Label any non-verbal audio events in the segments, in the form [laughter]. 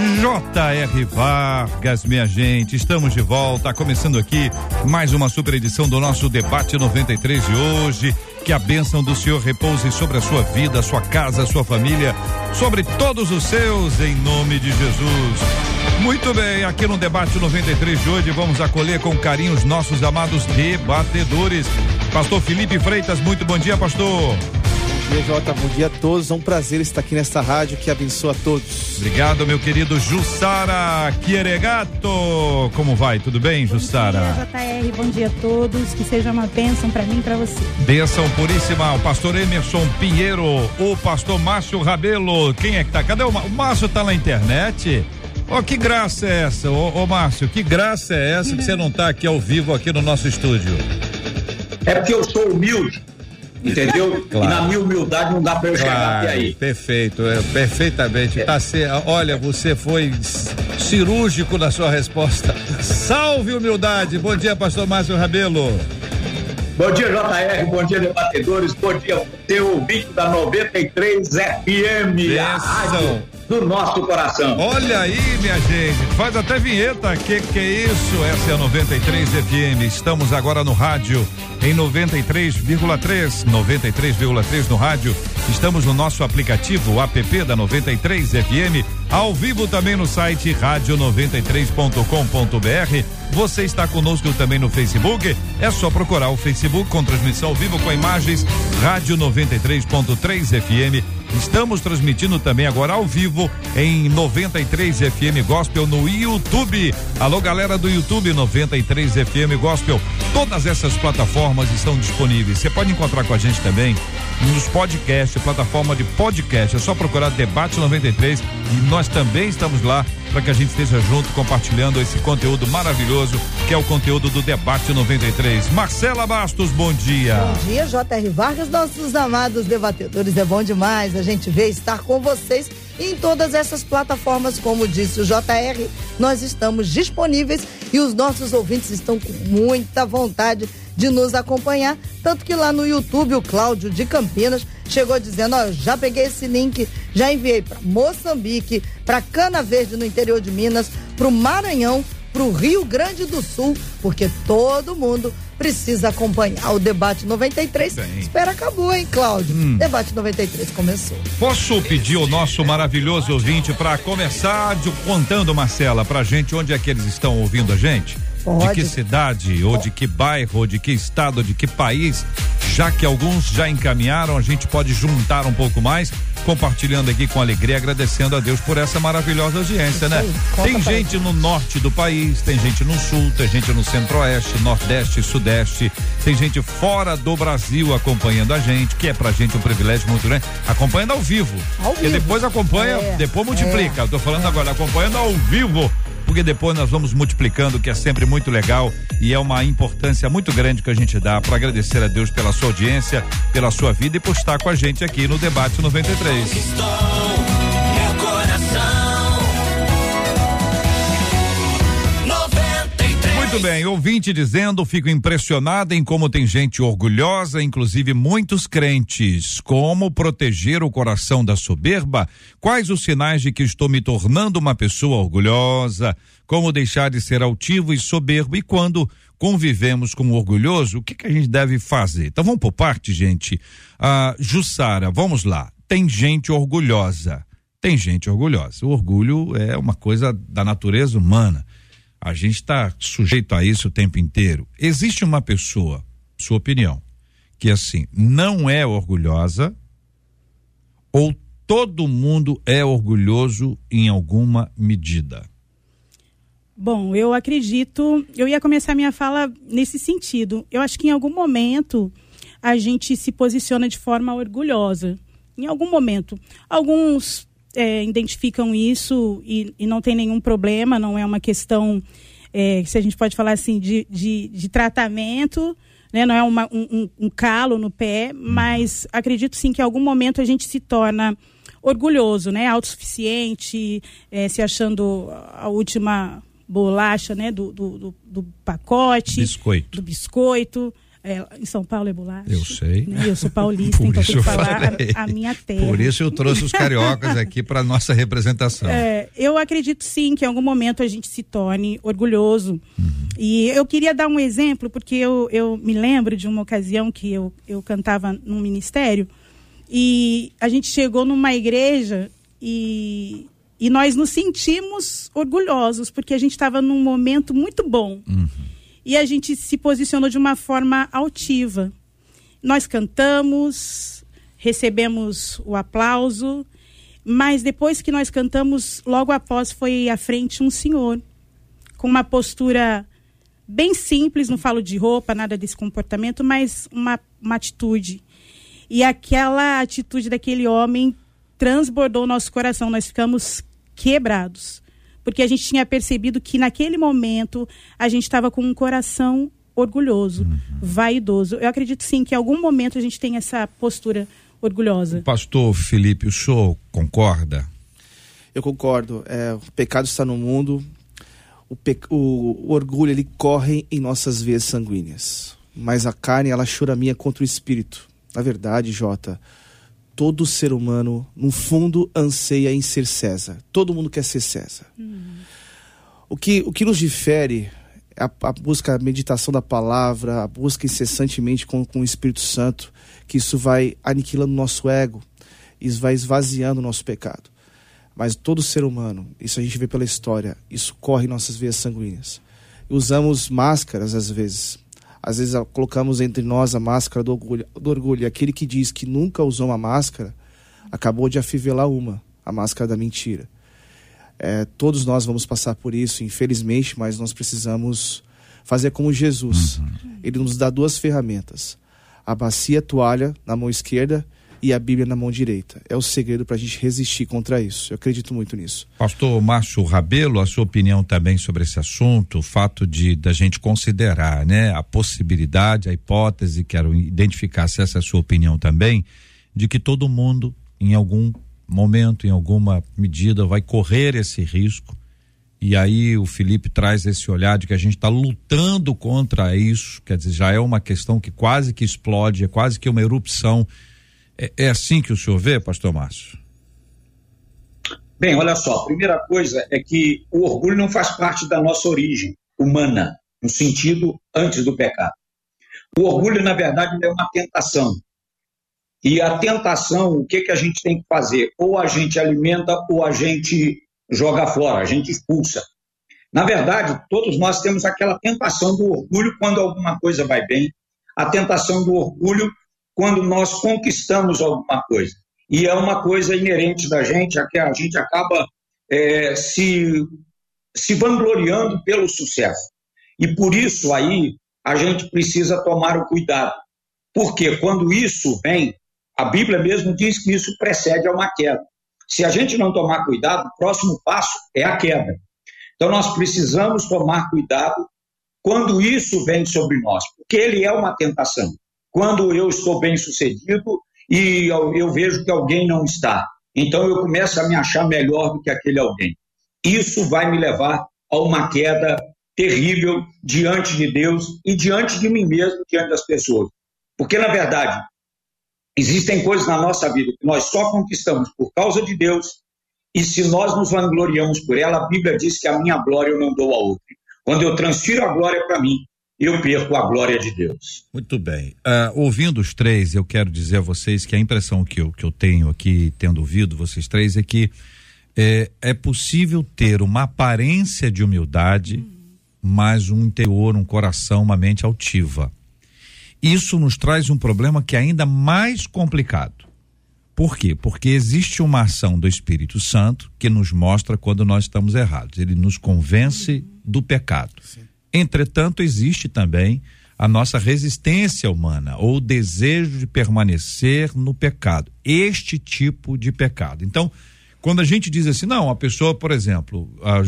J.R. Vargas, minha gente, estamos de volta, começando aqui mais uma super edição do nosso debate 93 de hoje. Que a bênção do Senhor repouse sobre a sua vida, sua casa, sua família, sobre todos os seus, em nome de Jesus. Muito bem, aqui no debate 93 de hoje vamos acolher com carinho os nossos amados debatedores. Pastor Felipe Freitas, muito bom dia, pastor dia, Jota. Bom dia a todos. É um prazer estar aqui nesta rádio que abençoa a todos. Obrigado, meu querido Jussara Quieregato. Como vai? Tudo bem, Jussara? Bom dia, JR. Bom dia a todos. Que seja uma bênção para mim e para você. Bênção puríssima. O pastor Emerson Pinheiro, o pastor Márcio Rabelo. Quem é que tá? Cadê o, o Márcio? Tá na internet? Oh, que graça é essa, ô, ô Márcio? Que graça é essa que você não tá aqui ao vivo aqui no nosso estúdio? É porque eu sou humilde. Entendeu? Claro. E na minha humildade não dá para eu claro, chegar até aí. Perfeito, é, perfeitamente. É. Tá olha, você foi cirúrgico na sua resposta. Salve humildade. Bom dia, pastor Márcio Rabelo. Bom dia, JR, bom dia, debatedores, bom dia, teu ouvinte da 93 FM, a rádio do nosso coração. Olha aí, minha gente, faz até vinheta, que que é isso? Essa é a 93 FM, estamos agora no rádio em 93,3, 93,3 no rádio. Estamos no nosso aplicativo, app da 93 FM, ao vivo também no site rádio93.com.br. Você está conosco também no Facebook? É só procurar o Facebook com transmissão ao vivo com imagens Rádio 93.3 FM Estamos transmitindo também agora ao vivo em 93 FM Gospel no YouTube. Alô, galera do YouTube 93 FM Gospel. Todas essas plataformas estão disponíveis. Você pode encontrar com a gente também nos podcasts, plataforma de podcast. É só procurar Debate 93 e nós também estamos lá para que a gente esteja junto compartilhando esse conteúdo maravilhoso que é o conteúdo do Debate 93. Marcela Bastos, bom dia. Bom dia, J.R. Vargas, nossos amados debatedores. É bom demais a gente ver estar com vocês em todas essas plataformas, como disse o JR, nós estamos disponíveis e os nossos ouvintes estão com muita vontade de nos acompanhar. Tanto que lá no YouTube, o Cláudio de Campinas chegou dizendo: Ó, já peguei esse link, já enviei para Moçambique, para Cana Verde no interior de Minas, para o Maranhão, para o Rio Grande do Sul, porque todo mundo precisa acompanhar o debate 93. Bem. Espera acabou, hein, Cláudio? Hum. Debate 93 começou. Posso pedir o nosso maravilhoso ouvinte para começar de, contando, Marcela, pra gente onde é que eles estão ouvindo a gente? Pode. De que cidade, ou de que bairro, ou de que estado, ou de que país, já que alguns já encaminharam, a gente pode juntar um pouco mais, compartilhando aqui com alegria, agradecendo a Deus por essa maravilhosa audiência, né? Tem gente no norte do país, tem gente no sul, tem gente no centro-oeste, nordeste, sudeste, tem gente fora do Brasil acompanhando a gente, que é pra gente um privilégio muito grande, acompanhando ao vivo. Ao. E depois acompanha, é, depois multiplica. É, Eu tô falando é. agora, acompanhando ao vivo porque depois nós vamos multiplicando, que é sempre muito legal e é uma importância muito grande que a gente dá para agradecer a Deus pela sua audiência, pela sua vida e por estar com a gente aqui no Debate 93. Muito bem, ouvinte dizendo, fico impressionada em como tem gente orgulhosa, inclusive muitos crentes. Como proteger o coração da soberba? Quais os sinais de que estou me tornando uma pessoa orgulhosa? Como deixar de ser altivo e soberbo? E quando convivemos com o orgulhoso, o que, que a gente deve fazer? Então vamos por parte, gente. Ah, Jussara, vamos lá. Tem gente orgulhosa. Tem gente orgulhosa. O orgulho é uma coisa da natureza humana. A gente está sujeito a isso o tempo inteiro. Existe uma pessoa, sua opinião, que assim, não é orgulhosa ou todo mundo é orgulhoso em alguma medida? Bom, eu acredito, eu ia começar minha fala nesse sentido. Eu acho que em algum momento a gente se posiciona de forma orgulhosa. Em algum momento. Alguns é, identificam isso e, e, não tem nenhum problema, não é uma questão é, se a gente pode falar assim, de, de, de tratamento, né? não é uma, um, um, calo no pé, mas acredito sim que em algum momento a gente se torna orgulhoso, né? autossuficiente, é, se achando a última bolacha né? do, do, do, do pacote, biscoito. do biscoito. É, em São Paulo é bolacha. Eu sei. Né? Eu sou paulista, [laughs] então tenho que falar a, a, minha terra. Por isso eu trouxe os cariocas aqui para nossa representação. É, eu acredito sim que em algum momento a gente se torne orgulhoso. Uhum. E eu queria dar um exemplo, porque eu, eu me lembro de uma ocasião que eu, eu cantava num ministério e a gente chegou numa igreja e, e nós nos sentimos orgulhosos, porque a gente estava num momento muito bom. Uhum e a gente se posicionou de uma forma altiva. Nós cantamos, recebemos o aplauso, mas depois que nós cantamos, logo após foi à frente um senhor, com uma postura bem simples, não falo de roupa, nada desse comportamento, mas uma, uma atitude. E aquela atitude daquele homem transbordou nosso coração, nós ficamos quebrados porque a gente tinha percebido que naquele momento a gente estava com um coração orgulhoso, uhum. vaidoso. Eu acredito sim que em algum momento a gente tem essa postura orgulhosa. Pastor Felipe, o senhor concorda? Eu concordo. É, o pecado está no mundo. O, pe... o, o orgulho ele corre em nossas veias sanguíneas, mas a carne ela minha contra o espírito. Na verdade, Jota, todo ser humano, no fundo, anseia em ser César. Todo mundo quer ser César. Uhum. O, que, o que nos difere é a, a, busca, a meditação da palavra, a busca incessantemente com, com o Espírito Santo, que isso vai aniquilando o nosso ego, isso vai esvaziando o nosso pecado. Mas todo ser humano, isso a gente vê pela história, isso corre em nossas veias sanguíneas. Usamos máscaras às vezes, às vezes colocamos entre nós a máscara do orgulho, do orgulho. E aquele que diz que nunca usou uma máscara, acabou de afivelar uma, a máscara da mentira. É, todos nós vamos passar por isso, infelizmente, mas nós precisamos fazer como Jesus. Uhum. Ele nos dá duas ferramentas: a bacia a toalha na mão esquerda e a Bíblia na mão direita. É o segredo para a gente resistir contra isso. Eu acredito muito nisso. Pastor Márcio Rabelo, a sua opinião também sobre esse assunto, o fato de da gente considerar, né, a possibilidade, a hipótese, quero identificar se essa é a sua opinião também, de que todo mundo em algum momento, em alguma medida, vai correr esse risco. E aí o Felipe traz esse olhar de que a gente está lutando contra isso, quer dizer, já é uma questão que quase que explode, é quase que uma erupção é, é assim que o senhor vê, pastor Márcio? Bem, olha só, a primeira coisa é que o orgulho não faz parte da nossa origem humana, no sentido antes do pecado. O orgulho, na verdade, é uma tentação. E a tentação, o que, que a gente tem que fazer? Ou a gente alimenta ou a gente joga fora, a gente expulsa. Na verdade, todos nós temos aquela tentação do orgulho quando alguma coisa vai bem, a tentação do orgulho quando nós conquistamos alguma coisa. E é uma coisa inerente da gente, a que a gente acaba é, se, se vangloriando pelo sucesso. E por isso aí a gente precisa tomar o cuidado. Porque quando isso vem, a Bíblia mesmo diz que isso precede a uma queda. Se a gente não tomar cuidado, o próximo passo é a queda. Então nós precisamos tomar cuidado quando isso vem sobre nós, porque ele é uma tentação quando eu estou bem sucedido e eu, eu vejo que alguém não está. Então eu começo a me achar melhor do que aquele alguém. Isso vai me levar a uma queda terrível diante de Deus e diante de mim mesmo, diante das pessoas. Porque, na verdade, existem coisas na nossa vida que nós só conquistamos por causa de Deus, e se nós nos vangloriamos por ela, a Bíblia diz que a minha glória eu não dou a outro. Quando eu transfiro a glória para mim, eu perco a glória de Deus. Muito bem. Uh, ouvindo os três, eu quero dizer a vocês que a impressão que eu, que eu tenho aqui, tendo ouvido vocês três, é que é, é possível ter uma aparência de humildade, uhum. mas um interior, um coração, uma mente altiva. Isso nos traz um problema que é ainda mais complicado. Por quê? Porque existe uma ação do Espírito Santo que nos mostra quando nós estamos errados. Ele nos convence uhum. do pecado. Sim Entretanto, existe também a nossa resistência humana ou o desejo de permanecer no pecado, este tipo de pecado. Então, Quando a gente diz assim, não, a pessoa, por exemplo, a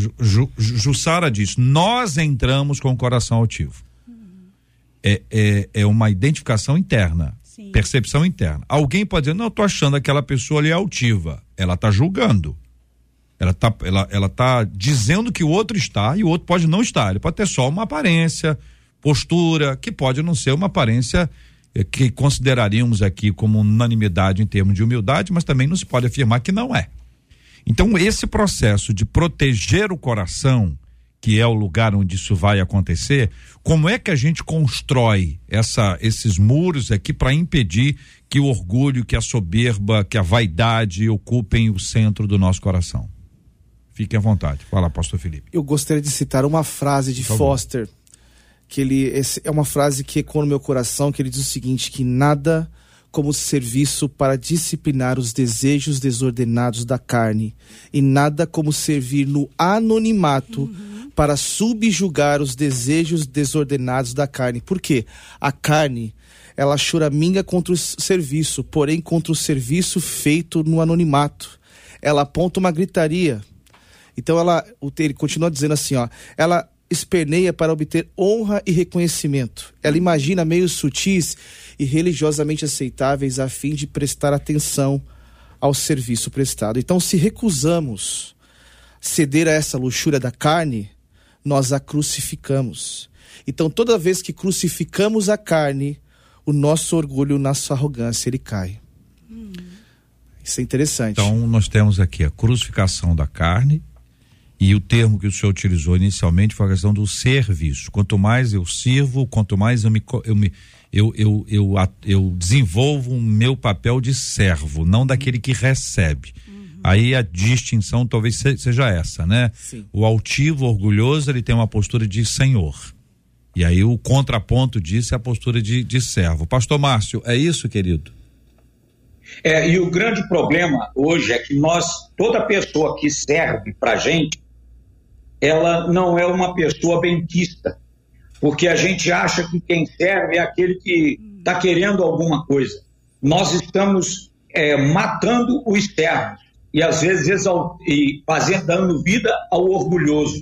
Jussara diz, nós entramos com o coração altivo. É, é, é uma identificação interna, Sim. percepção interna. Alguém pode dizer, não, eu tô achando aquela pessoa ali altiva. Ela está julgando. Ela tá, ela, ela tá dizendo que o outro está e o outro pode não estar. Ele pode ter só uma aparência, postura, que pode não ser uma aparência eh, que consideraríamos aqui como unanimidade em termos de humildade, mas também não se pode afirmar que não é. Então, esse processo de proteger o coração, que é o lugar onde isso vai acontecer, como é que a gente constrói essa, esses muros aqui para impedir que o orgulho, que a soberba, que a vaidade ocupem o centro do nosso coração? Fiquem à vontade. Fala, pastor Felipe. Eu gostaria de citar uma frase de Foster, que ele é uma frase que ecoa no meu coração, que ele diz o seguinte, que nada como serviço para disciplinar os desejos desordenados da carne, e nada como servir no anonimato uhum. para subjugar os desejos desordenados da carne. Por quê? A carne, ela choraminga contra o serviço, porém contra o serviço feito no anonimato. Ela aponta uma gritaria, então ela, ele continua dizendo assim, ó, ela esperneia para obter honra e reconhecimento. Ela imagina meios sutis e religiosamente aceitáveis a fim de prestar atenção ao serviço prestado. Então, se recusamos ceder a essa luxúria da carne, nós a crucificamos. Então, toda vez que crucificamos a carne, o nosso orgulho, nossa arrogância, ele cai. Hum. Isso é interessante. Então, nós temos aqui a crucificação da carne, e o termo que o senhor utilizou inicialmente foi a questão do serviço. Quanto mais eu sirvo, quanto mais eu me, eu, me, eu, eu, eu, eu desenvolvo o meu papel de servo, não daquele que recebe. Uhum. Aí a distinção talvez seja essa, né? Sim. O altivo, orgulhoso, ele tem uma postura de senhor. E aí o contraponto disso é a postura de, de servo. Pastor Márcio, é isso, querido? É, e o grande problema hoje é que nós, toda pessoa que serve para gente, ela não é uma pessoa benquista, porque a gente acha que quem serve é aquele que está querendo alguma coisa. Nós estamos é, matando o externo e às vezes exalt... e fazendo dando vida ao orgulhoso.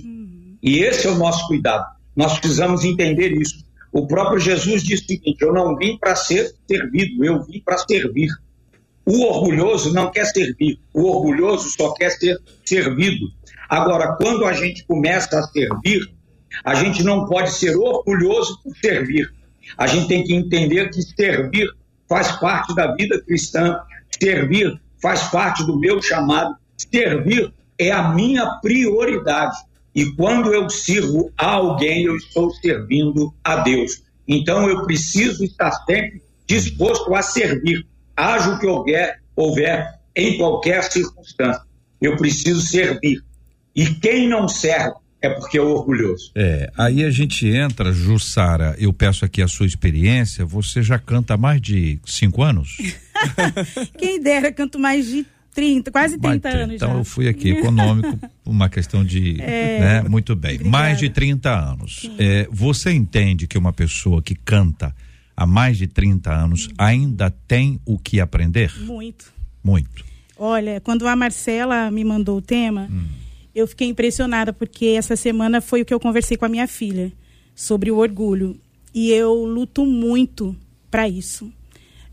E esse é o nosso cuidado. Nós precisamos entender isso. O próprio Jesus disse o seguinte: Eu não vim para ser servido, eu vim para servir. O orgulhoso não quer servir, o orgulhoso só quer ser servido. Agora, quando a gente começa a servir, a gente não pode ser orgulhoso por servir. A gente tem que entender que servir faz parte da vida cristã, servir faz parte do meu chamado, servir é a minha prioridade. E quando eu sirvo a alguém, eu estou servindo a Deus. Então eu preciso estar sempre disposto a servir, haja o que houver, houver em qualquer circunstância. Eu preciso servir. E quem não serve é porque é orgulhoso. É, aí a gente entra, Jussara, eu peço aqui a sua experiência, você já canta há mais de cinco anos? [laughs] quem dera, canto mais de 30, quase 30 anos então já. eu fui aqui econômico, uma questão de, [laughs] é, né? Muito bem, obrigada. mais de 30 anos. É, você entende que uma pessoa que canta há mais de 30 anos hum. ainda tem o que aprender? Muito. Muito. Olha, quando a Marcela me mandou o tema, hum eu fiquei impressionada porque essa semana foi o que eu conversei com a minha filha sobre o orgulho e eu luto muito para isso.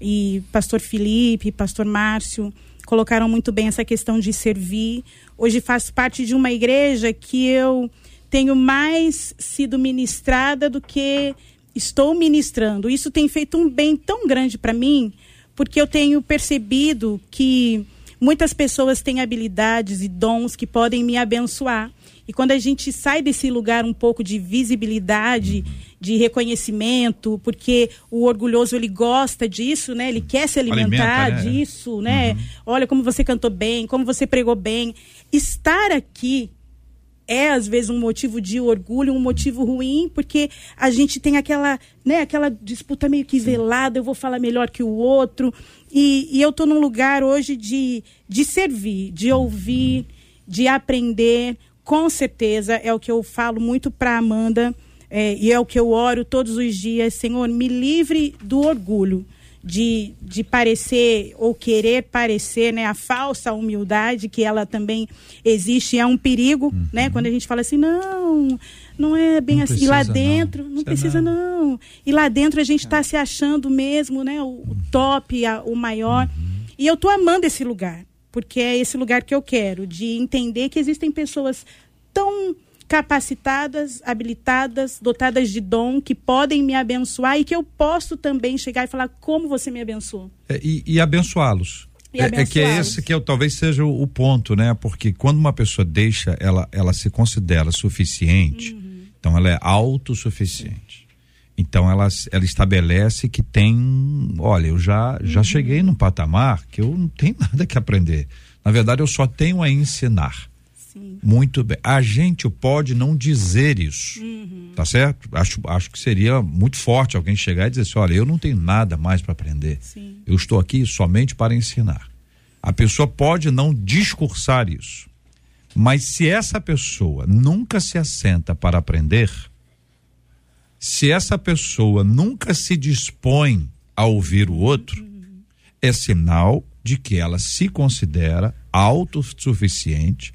E pastor Felipe, pastor Márcio colocaram muito bem essa questão de servir. Hoje faço parte de uma igreja que eu tenho mais sido ministrada do que estou ministrando. Isso tem feito um bem tão grande para mim, porque eu tenho percebido que Muitas pessoas têm habilidades e dons que podem me abençoar. E quando a gente sai desse lugar um pouco de visibilidade, de reconhecimento, porque o orgulhoso ele gosta disso, né? Ele quer se alimentar Alimenta, né? disso, né? Uhum. Olha como você cantou bem, como você pregou bem. Estar aqui é às vezes um motivo de orgulho, um motivo ruim, porque a gente tem aquela, né, aquela disputa meio que velada, eu vou falar melhor que o outro. E, e eu estou num lugar hoje de, de servir, de ouvir, de aprender. Com certeza é o que eu falo muito para Amanda é, e é o que eu oro todos os dias. Senhor, me livre do orgulho de, de parecer ou querer parecer, né? A falsa humildade que ela também existe é um perigo, uhum. né? Quando a gente fala assim, não, não é bem não assim. E lá dentro, não, não precisa não. não. E lá dentro a gente está é. se achando mesmo, né? O, uhum. top, a, o maior. Uhum. E eu tô amando esse lugar, porque é esse lugar que eu quero, de entender que existem pessoas tão capacitadas, habilitadas, dotadas de dom, que podem me abençoar e que eu posso também chegar e falar como você me abençoou. É, e, e abençoá-los. É, é, que é esse que eu, talvez seja o, o, ponto, né? Porque quando uma pessoa deixa, ela, ela se considera suficiente, uhum. então ela é autossuficiente. Então ela, ela estabelece que tem, olha, eu já, já uhum. cheguei num patamar que eu não tenho [laughs] nada que aprender. Na verdade, eu só tenho a ensinar. Muito bem. A gente pode não dizer isso, uhum. tá certo? Acho, acho que seria muito forte alguém chegar e dizer assim: olha, eu não tenho nada mais para aprender. Sim. Eu estou aqui somente para ensinar. A pessoa pode não discursar isso, mas se essa pessoa nunca se assenta para aprender, se essa pessoa nunca se dispõe a ouvir o outro, uhum. é sinal de que ela se considera autossuficiente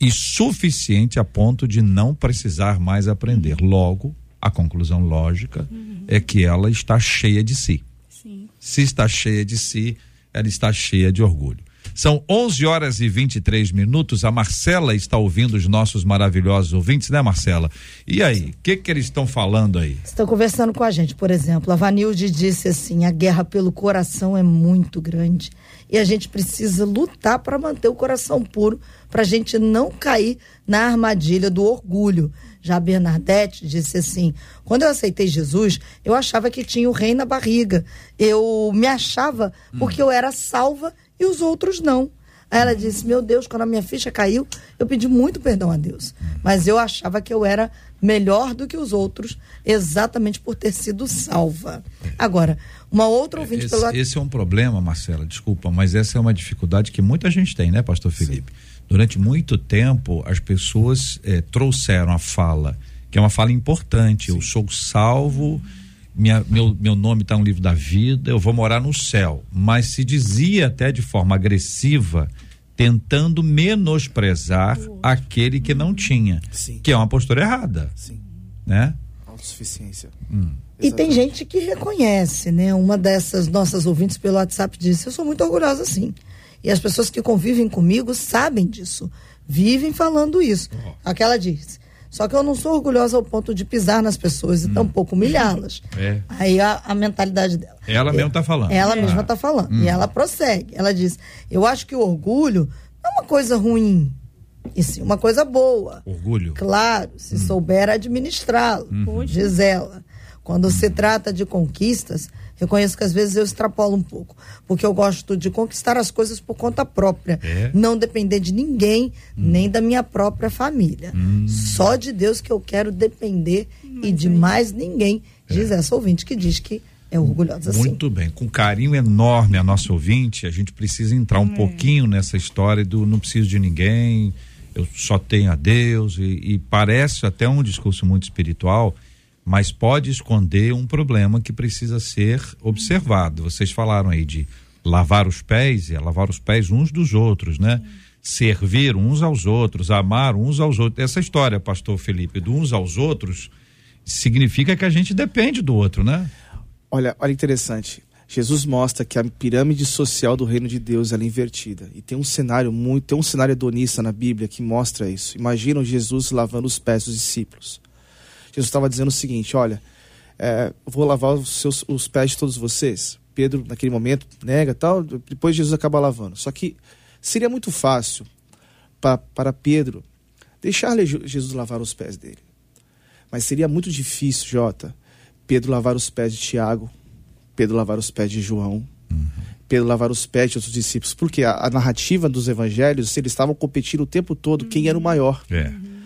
e suficiente a ponto de não precisar mais aprender. Logo, a conclusão lógica uhum. é que ela está cheia de si. Sim. Se está cheia de si, ela está cheia de orgulho. São 11 horas e 23 minutos. A Marcela está ouvindo os nossos maravilhosos ouvintes, né, Marcela? E aí, o que, que eles estão falando aí? Estão conversando com a gente, por exemplo. A Vanilde disse assim: a guerra pelo coração é muito grande e a gente precisa lutar para manter o coração puro, para a gente não cair na armadilha do orgulho. Já Bernadette disse assim: quando eu aceitei Jesus, eu achava que tinha o rei na barriga. Eu me achava porque eu era salva e os outros não. Aí ela disse: Meu Deus, quando a minha ficha caiu, eu pedi muito perdão a Deus. Mas eu achava que eu era melhor do que os outros, exatamente por ter sido salva. Agora, uma outra ouvinte esse, pelo... esse é um problema, Marcela, desculpa, mas essa é uma dificuldade que muita gente tem, né, Pastor Felipe? Sim. Durante muito tempo, as pessoas eh, trouxeram a fala, que é uma fala importante. Sim. Eu sou salvo, minha, meu, meu nome está no livro da vida, eu vou morar no céu. Mas se dizia até de forma agressiva, tentando menosprezar aquele que não tinha, Sim. que é uma postura errada. Sim. Né? Autossuficiência. Hum. E tem gente que reconhece, né? Uma dessas nossas ouvintes pelo WhatsApp disse: Eu sou muito orgulhosa, sim. E as pessoas que convivem comigo sabem disso, vivem falando isso. Oh. Aquela diz: Só que eu não sou orgulhosa ao ponto de pisar nas pessoas e hum. tampouco humilhá-las. É. Aí a, a, mentalidade dela. Ela é, mesmo está falando. Ela ah. mesma está falando. Hum. E ela prossegue. Ela diz: Eu acho que o orgulho não é uma coisa ruim. E sim uma coisa boa. Orgulho. Claro, se hum. souber administrá-lo. Uhum. Diz ela. Quando se trata de conquistas, reconheço que às vezes eu extrapolo um pouco, porque eu gosto de conquistar as coisas por conta própria, é. não depender de ninguém, hum. nem da minha própria família. Hum. Só de Deus que eu quero depender Mas e de é. mais ninguém, diz é. essa ouvinte que diz que é orgulhosa Muito assim. Muito bem, com carinho enorme a nossa ouvinte, a gente precisa entrar um é. pouquinho nessa história do não preciso de ninguém, eu só tenho a Deus e, e parece até um discurso muito espiritual, mas pode esconder um problema que precisa ser observado. Vocês falaram aí de lavar os pés, é lavar os pés uns dos outros, né? Servir uns aos outros, amar uns aos outros. Essa história, pastor Felipe, do uns aos outros, significa que a gente depende do outro, né? Olha, olha interessante. Jesus mostra que a pirâmide social do reino de Deus é invertida. E tem um cenário muito, tem um cenário hedonista na Bíblia que mostra isso. Imaginam Jesus lavando os pés dos discípulos. Jesus estava dizendo o seguinte: olha, é, vou lavar os, seus, os pés de todos vocês. Pedro, naquele momento, nega tal, depois Jesus acaba lavando. Só que seria muito fácil pra, para Pedro deixar Jesus lavar os pés dele. Mas seria muito difícil, Jota, Pedro lavar os pés de Tiago, Pedro lavar os pés de João, uhum. Pedro lavar os pés de outros discípulos. Porque a, a narrativa dos evangelhos, eles estavam competindo o tempo todo quem era o maior. É. Uhum.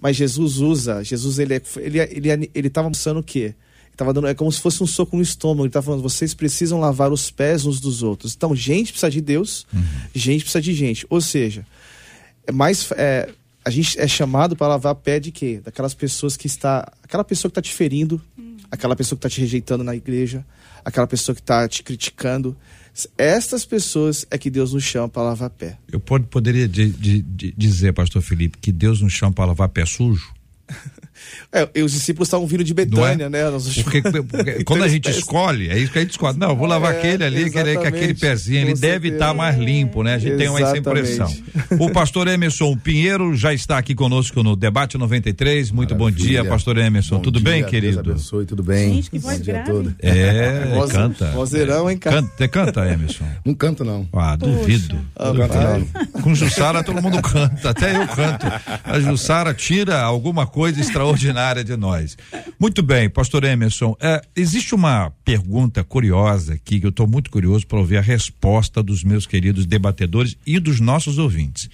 Mas Jesus usa, Jesus ele é, ele é, ele é, ele estava mostrando o quê? Tava dando, é como se fosse um soco no estômago. Ele estava falando: vocês precisam lavar os pés uns dos outros. Então, gente precisa de Deus, uhum. gente precisa de gente. Ou seja, é mais. É, a gente é chamado para lavar pé de quê? Daquelas pessoas que está. Aquela pessoa que está te ferindo, uhum. aquela pessoa que está te rejeitando na igreja, aquela pessoa que está te criticando. Estas pessoas é que Deus nos chama para lavar pé. Eu pode, poderia de, de, de dizer, pastor Felipe, que Deus nos chama para lavar pé sujo? [laughs] É, os discípulos estavam vindo de Betânia, é? né? Porque, [laughs] porque quando a gente escolhe, é isso que a gente escolhe. Não, vou lavar é, aquele ali, aquele, aquele pezinho, ele deve estar tá mais limpo, né? A gente exatamente. tem essa impressão. [laughs] O pastor Emerson Pinheiro já está aqui conosco no Debate 93. Muito Maravilha. bom dia, pastor Emerson. Bom tudo dia, bem, querido? Deus abençoe, tudo bem? Gente, que voz grave. Todo. É, [laughs] Voz, canta. Vozeirão, hein, cara? Canta, canta, Emerson. Não canto, não. Ah, duvido. Ah, não. Com Jussara todo mundo canta, até eu canto. A Jussara tira alguma coisa extraordinária de nós. Muito bem, pastor Emerson. É, existe uma pergunta curiosa aqui, que eu estou muito curioso para ouvir a resposta dos meus queridos debatedores e dos nossos ouvintes.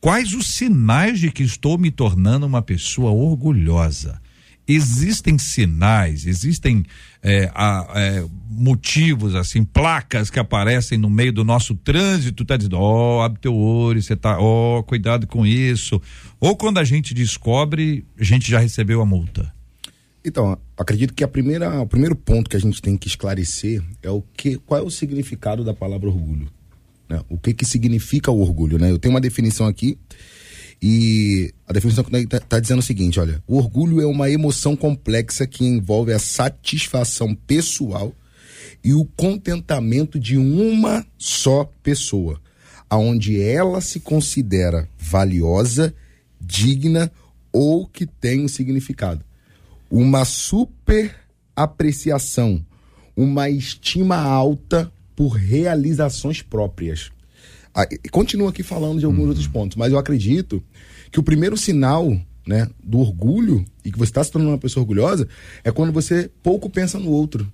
Quais os sinais de que estou me tornando uma pessoa orgulhosa? Existem sinais, existem é, a, é, motivos, assim, placas que aparecem no meio do nosso trânsito, tá dizendo, ó, oh, abre teu olho, você tá, ó, oh, cuidado com isso. Ou quando a gente descobre, a gente já recebeu a multa. Então, acredito que a primeira, o primeiro ponto que a gente tem que esclarecer é o que, qual é o significado da palavra orgulho. Né? O que que significa o orgulho, né? Eu tenho uma definição aqui e a definição está tá dizendo o seguinte, olha, o orgulho é uma emoção complexa que envolve a satisfação pessoal e o contentamento de uma só pessoa, aonde ela se considera valiosa, digna ou que tem um significado uma super apreciação, uma estima alta por realizações próprias. Ah, continua aqui falando de alguns uhum. outros pontos, mas eu acredito que o primeiro sinal né, do orgulho e que você está se tornando uma pessoa orgulhosa é quando você pouco pensa no outro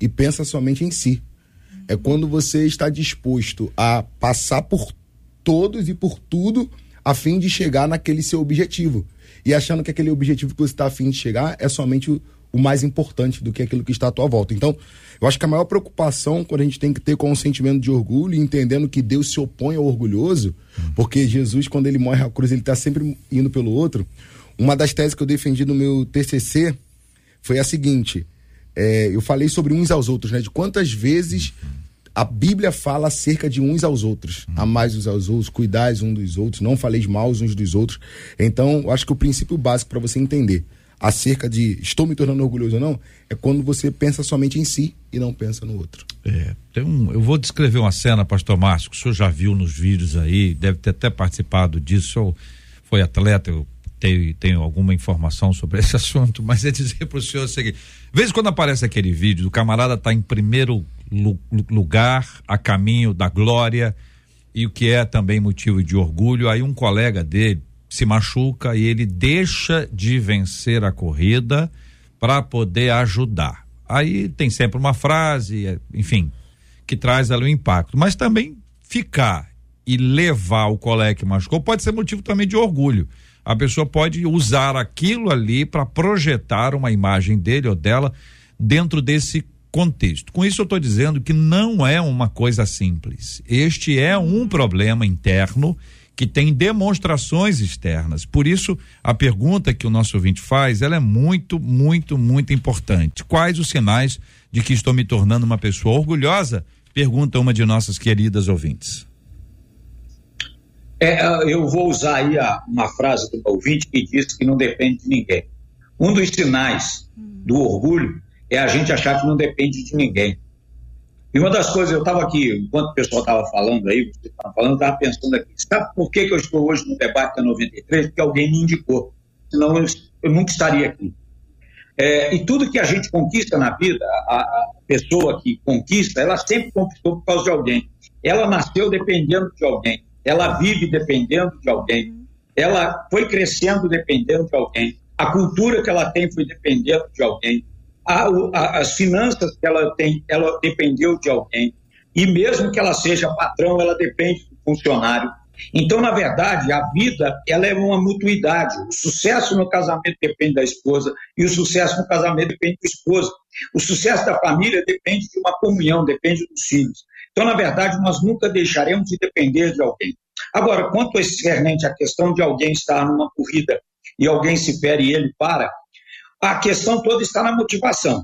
e pensa somente em si. É quando você está disposto a passar por todos e por tudo a fim de chegar naquele seu objetivo e achando que aquele objetivo que você está afim de chegar é somente o, o, mais importante do que aquilo que está à tua volta. Então, eu acho que a maior preocupação quando a gente tem que ter com o sentimento de orgulho, entendendo que Deus se opõe ao orgulhoso, porque Jesus, quando ele morre à cruz, ele está sempre indo pelo outro. Uma das teses que eu defendi no meu TCC foi a seguinte: é, eu falei sobre uns aos outros, né? De quantas vezes a Bíblia fala acerca de uns aos outros. Hum. Amais uns aos outros, cuidais uns dos outros, não faleis mal uns dos outros. Então, eu acho que o princípio básico para você entender acerca de estou me tornando orgulhoso ou não, é quando você pensa somente em si e não pensa no outro. É, tem um, eu vou descrever uma cena, pastor Márcio, que o senhor já viu nos vídeos aí, deve ter até participado disso, ou foi atleta, eu tenho, tenho alguma informação sobre [laughs] esse assunto, mas é dizer para o senhor o seguinte: vez quando aparece aquele vídeo, o camarada está em primeiro lugar, a caminho da glória, e o que é também motivo de orgulho, aí um colega dele se machuca e ele deixa de vencer a corrida para poder ajudar. Aí tem sempre uma frase, enfim, que traz ali o impacto, mas também ficar e levar o colega que machucou pode ser motivo também de orgulho a pessoa pode usar aquilo ali para projetar uma imagem dele ou dela dentro desse contexto. Com isso eu estou dizendo que não é uma coisa simples. Este é um problema interno que tem demonstrações externas. Por isso, a pergunta que o nosso ouvinte faz, ela é muito, muito, muito importante. Quais os sinais de que estou me tornando uma pessoa orgulhosa? Pergunta uma de nossas queridas ouvintes. É, eu vou usar aí a, uma frase do ouvinte que diz que não depende de ninguém. Um dos sinais do orgulho é a gente achar que não depende de ninguém. E uma das coisas, eu estava aqui, enquanto o pessoal estava falando aí, você estava falando, estava pensando aqui, sabe por que, que eu estou hoje no debate da 93? Porque alguém me indicou, senão eu, eu nunca estaria aqui. É, e tudo que a gente conquista na vida, a, a, pessoa que conquista, ela sempre conquistou por causa de alguém. Ela nasceu dependendo de alguém ela vive dependendo de alguém, ela foi crescendo dependendo de alguém, a cultura que ela tem foi dependendo de alguém, a, a, as finanças que ela tem, ela dependeu de alguém, e mesmo que ela seja patrão, ela depende do funcionário. Então, na verdade, a vida ela é uma mutuidade. O sucesso no casamento depende da esposa e o sucesso no casamento depende do esposo. O sucesso da família depende de uma comunhão, depende dos filhos. Então, na verdade, nós nunca deixaremos de depender de alguém. Agora, quanto a excernente a questão de alguém estar numa corrida e alguém se fere e ele para, a questão toda está na motivação.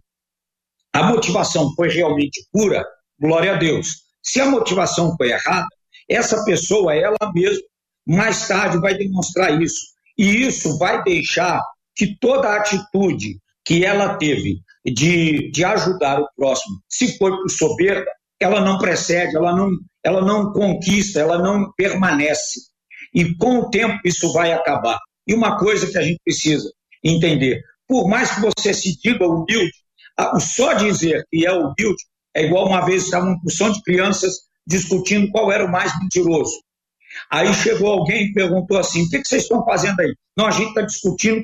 A motivação foi realmente pura, glória a Deus. Se a motivação foi errada, essa pessoa, ela mesma, mais tarde vai demonstrar isso. E isso vai deixar que toda a atitude que ela teve de, de ajudar o próximo, se foi por soberba, ela não precede, ela não, ela não conquista, ela não permanece. E com o tempo isso vai acabar. E uma coisa que a gente precisa entender: por mais que você se diga humilde, o só dizer que é humilde é igual uma vez estavam uma porção de crianças discutindo qual era o mais mentiroso. Aí chegou alguém e perguntou assim: o que, que vocês estão fazendo aí? Não, a gente está discutindo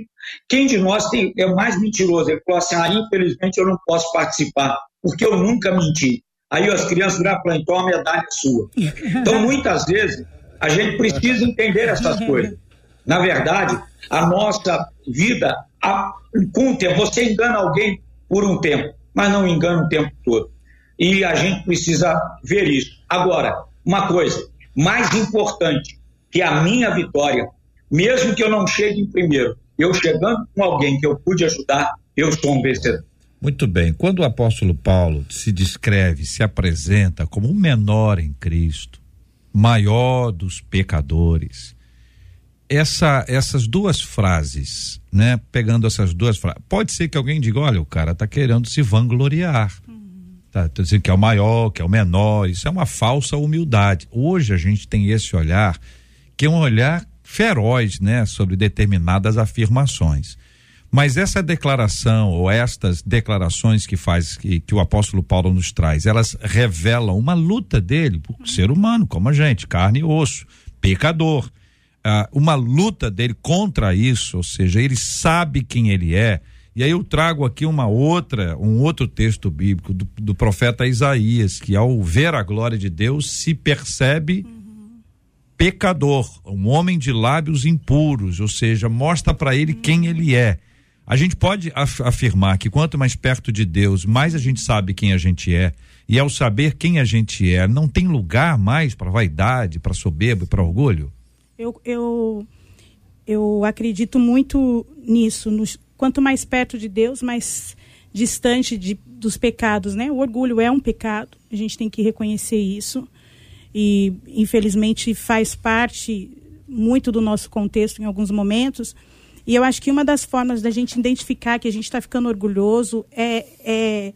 quem de nós tem, é mais mentiroso. Ele falou assim: ah, infelizmente eu não posso participar, porque eu nunca menti. Aí as crianças viraram e falaram: então a medalha é sua. Então, muitas vezes, a gente precisa entender essas coisas. Na verdade, a nossa vida, a, com o tempo, você engana alguém por um tempo, mas não engana o tempo todo. E a gente precisa ver isso. Agora, uma coisa, mais importante que a minha vitória, mesmo que eu não chegue em primeiro, eu chegando com alguém que eu pude ajudar, eu sou um vencedor. Muito bem. Quando o apóstolo Paulo se descreve, se apresenta como o menor em Cristo, maior dos pecadores, essa, essas duas frases, né? Pegando essas duas frases, pode ser que alguém diga, olha, o cara está querendo se vangloriar. Tá, tô dizendo que é o maior, que é o menor, isso é uma falsa humildade. Hoje a gente tem esse olhar, que é um olhar feroz, né, sobre determinadas afirmações. Mas essa declaração ou estas declarações que faz que, que o apóstolo Paulo nos traz, elas revelam uma luta dele por ser humano, como a gente, carne e osso, pecador. Ah, uma luta dele contra isso, ou seja, ele sabe quem ele é, e aí eu trago aqui uma outra, um outro texto bíblico do, do profeta Isaías, que ao ver a glória de Deus se percebe uhum. pecador, um homem de lábios impuros, ou seja, mostra para ele uhum. quem ele é. A gente pode af afirmar que quanto mais perto de Deus, mais a gente sabe quem a gente é. E ao saber quem a gente é, não tem lugar mais para vaidade, para soberba e para orgulho? Eu, eu, eu acredito muito nisso, nos, quanto mais perto de Deus, mais distante de, dos pecados, né? O orgulho é um pecado, a gente tem que reconhecer isso. E, infelizmente, faz parte muito do nosso contexto em alguns momentos. E eu acho que uma das formas da gente identificar que a gente está ficando orgulhoso é, é,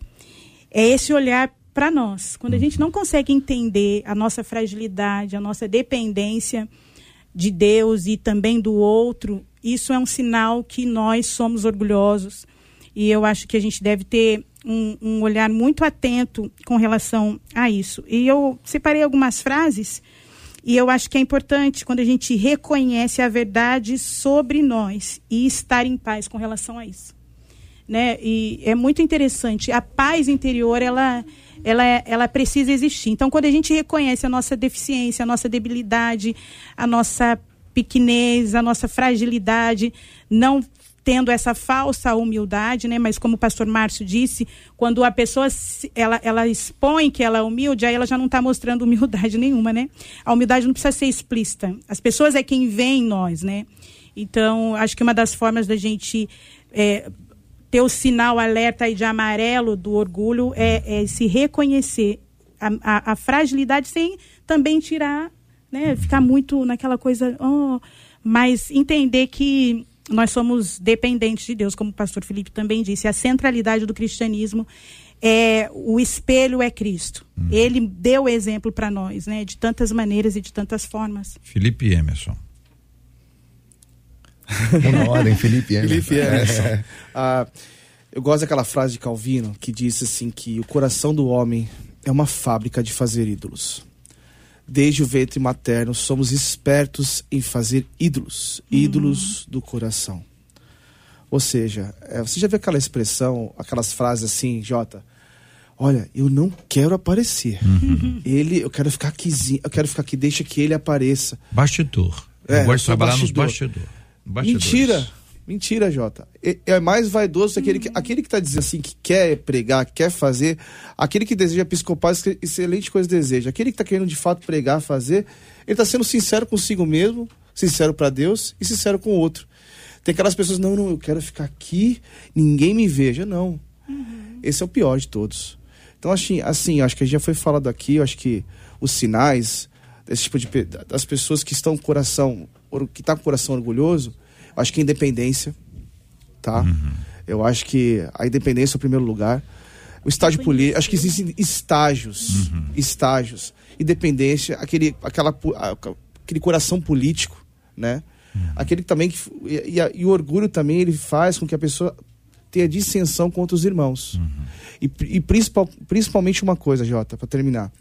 é esse olhar para nós. Quando a gente não consegue entender a nossa fragilidade, a nossa dependência de Deus e também do outro, isso é um sinal que nós somos orgulhosos. E eu acho que a gente deve ter um, um olhar muito atento com relação a isso. E eu separei algumas frases e eu acho que é importante quando a gente reconhece a verdade sobre nós e estar em paz com relação a isso. Né? E é muito interessante. A paz interior, ela, ela, ela precisa existir. Então, quando a gente reconhece a nossa deficiência, a nossa debilidade, a nossa pequenez, a nossa fragilidade, não tendo essa falsa humildade, né? Mas como o pastor Márcio disse, quando a pessoa ela, ela expõe que ela é humilde, aí ela já não está mostrando humildade [laughs] nenhuma, né? A humildade não precisa ser explícita. As pessoas é quem vê em nós, né? Então, acho que uma das formas da gente é, ter o sinal alerta aí de amarelo do orgulho é, é se reconhecer a, a, a fragilidade sem também tirar né? Ficar muito naquela coisa, oh, mas entender que nós somos dependentes de Deus, como o pastor Felipe também disse. A centralidade do cristianismo é o espelho é Cristo. Hum. Ele deu exemplo para nós, né, de tantas maneiras e de tantas formas. Felipe Emerson. [laughs] Uma ordem, Felipe Emerson. Felipe Emerson. É. Ah, eu gosto daquela frase de Calvino que diz assim que o coração do homem é uma fábrica de fazer ídolos desde o ventre materno, somos espertos em fazer ídolos, uhum. ídolos do coração. Ou seja, é, você já viu aquela expressão, aquelas frases assim, Jota? Olha, eu não quero aparecer. Uhum. Ele, eu quero ficar aqui, eu quero ficar aqui, deixa que ele apareça. Bastidor. É, eu gosto de trabalhar bastidor. nos bastidores. Mentira. Mentira, Jota. É mais vaidoso aquele que, aquele que tá dizendo assim, que quer pregar, quer fazer, aquele que deseja episcopado, excelente coisa deseja. Aquele que tá querendo de fato pregar, fazer, ele tá sendo sincero consigo mesmo, sincero para Deus e sincero com o outro. Tem aquelas pessoas, não, não, eu quero ficar aqui, ninguém me veja. Não. Uhum. Esse é o pior de todos. Então, assim, assim, acho que a gente já foi falado aqui, eu acho que os sinais desse tipo de das pessoas que estão com o coração, que tá com o coração orgulhoso, acho que a independência, tá? Uhum. Eu acho que a independência é o primeiro lugar. O estágio político, acho que existem estágios, uhum. estágios. Independência, aquele, aquela, aquele coração político, né? Uhum. Aquele também que e, e, e, o orgulho também ele faz com que a pessoa tenha dissensão contra os irmãos. Uhum. E, e principal, principalmente uma coisa, Jota, para terminar.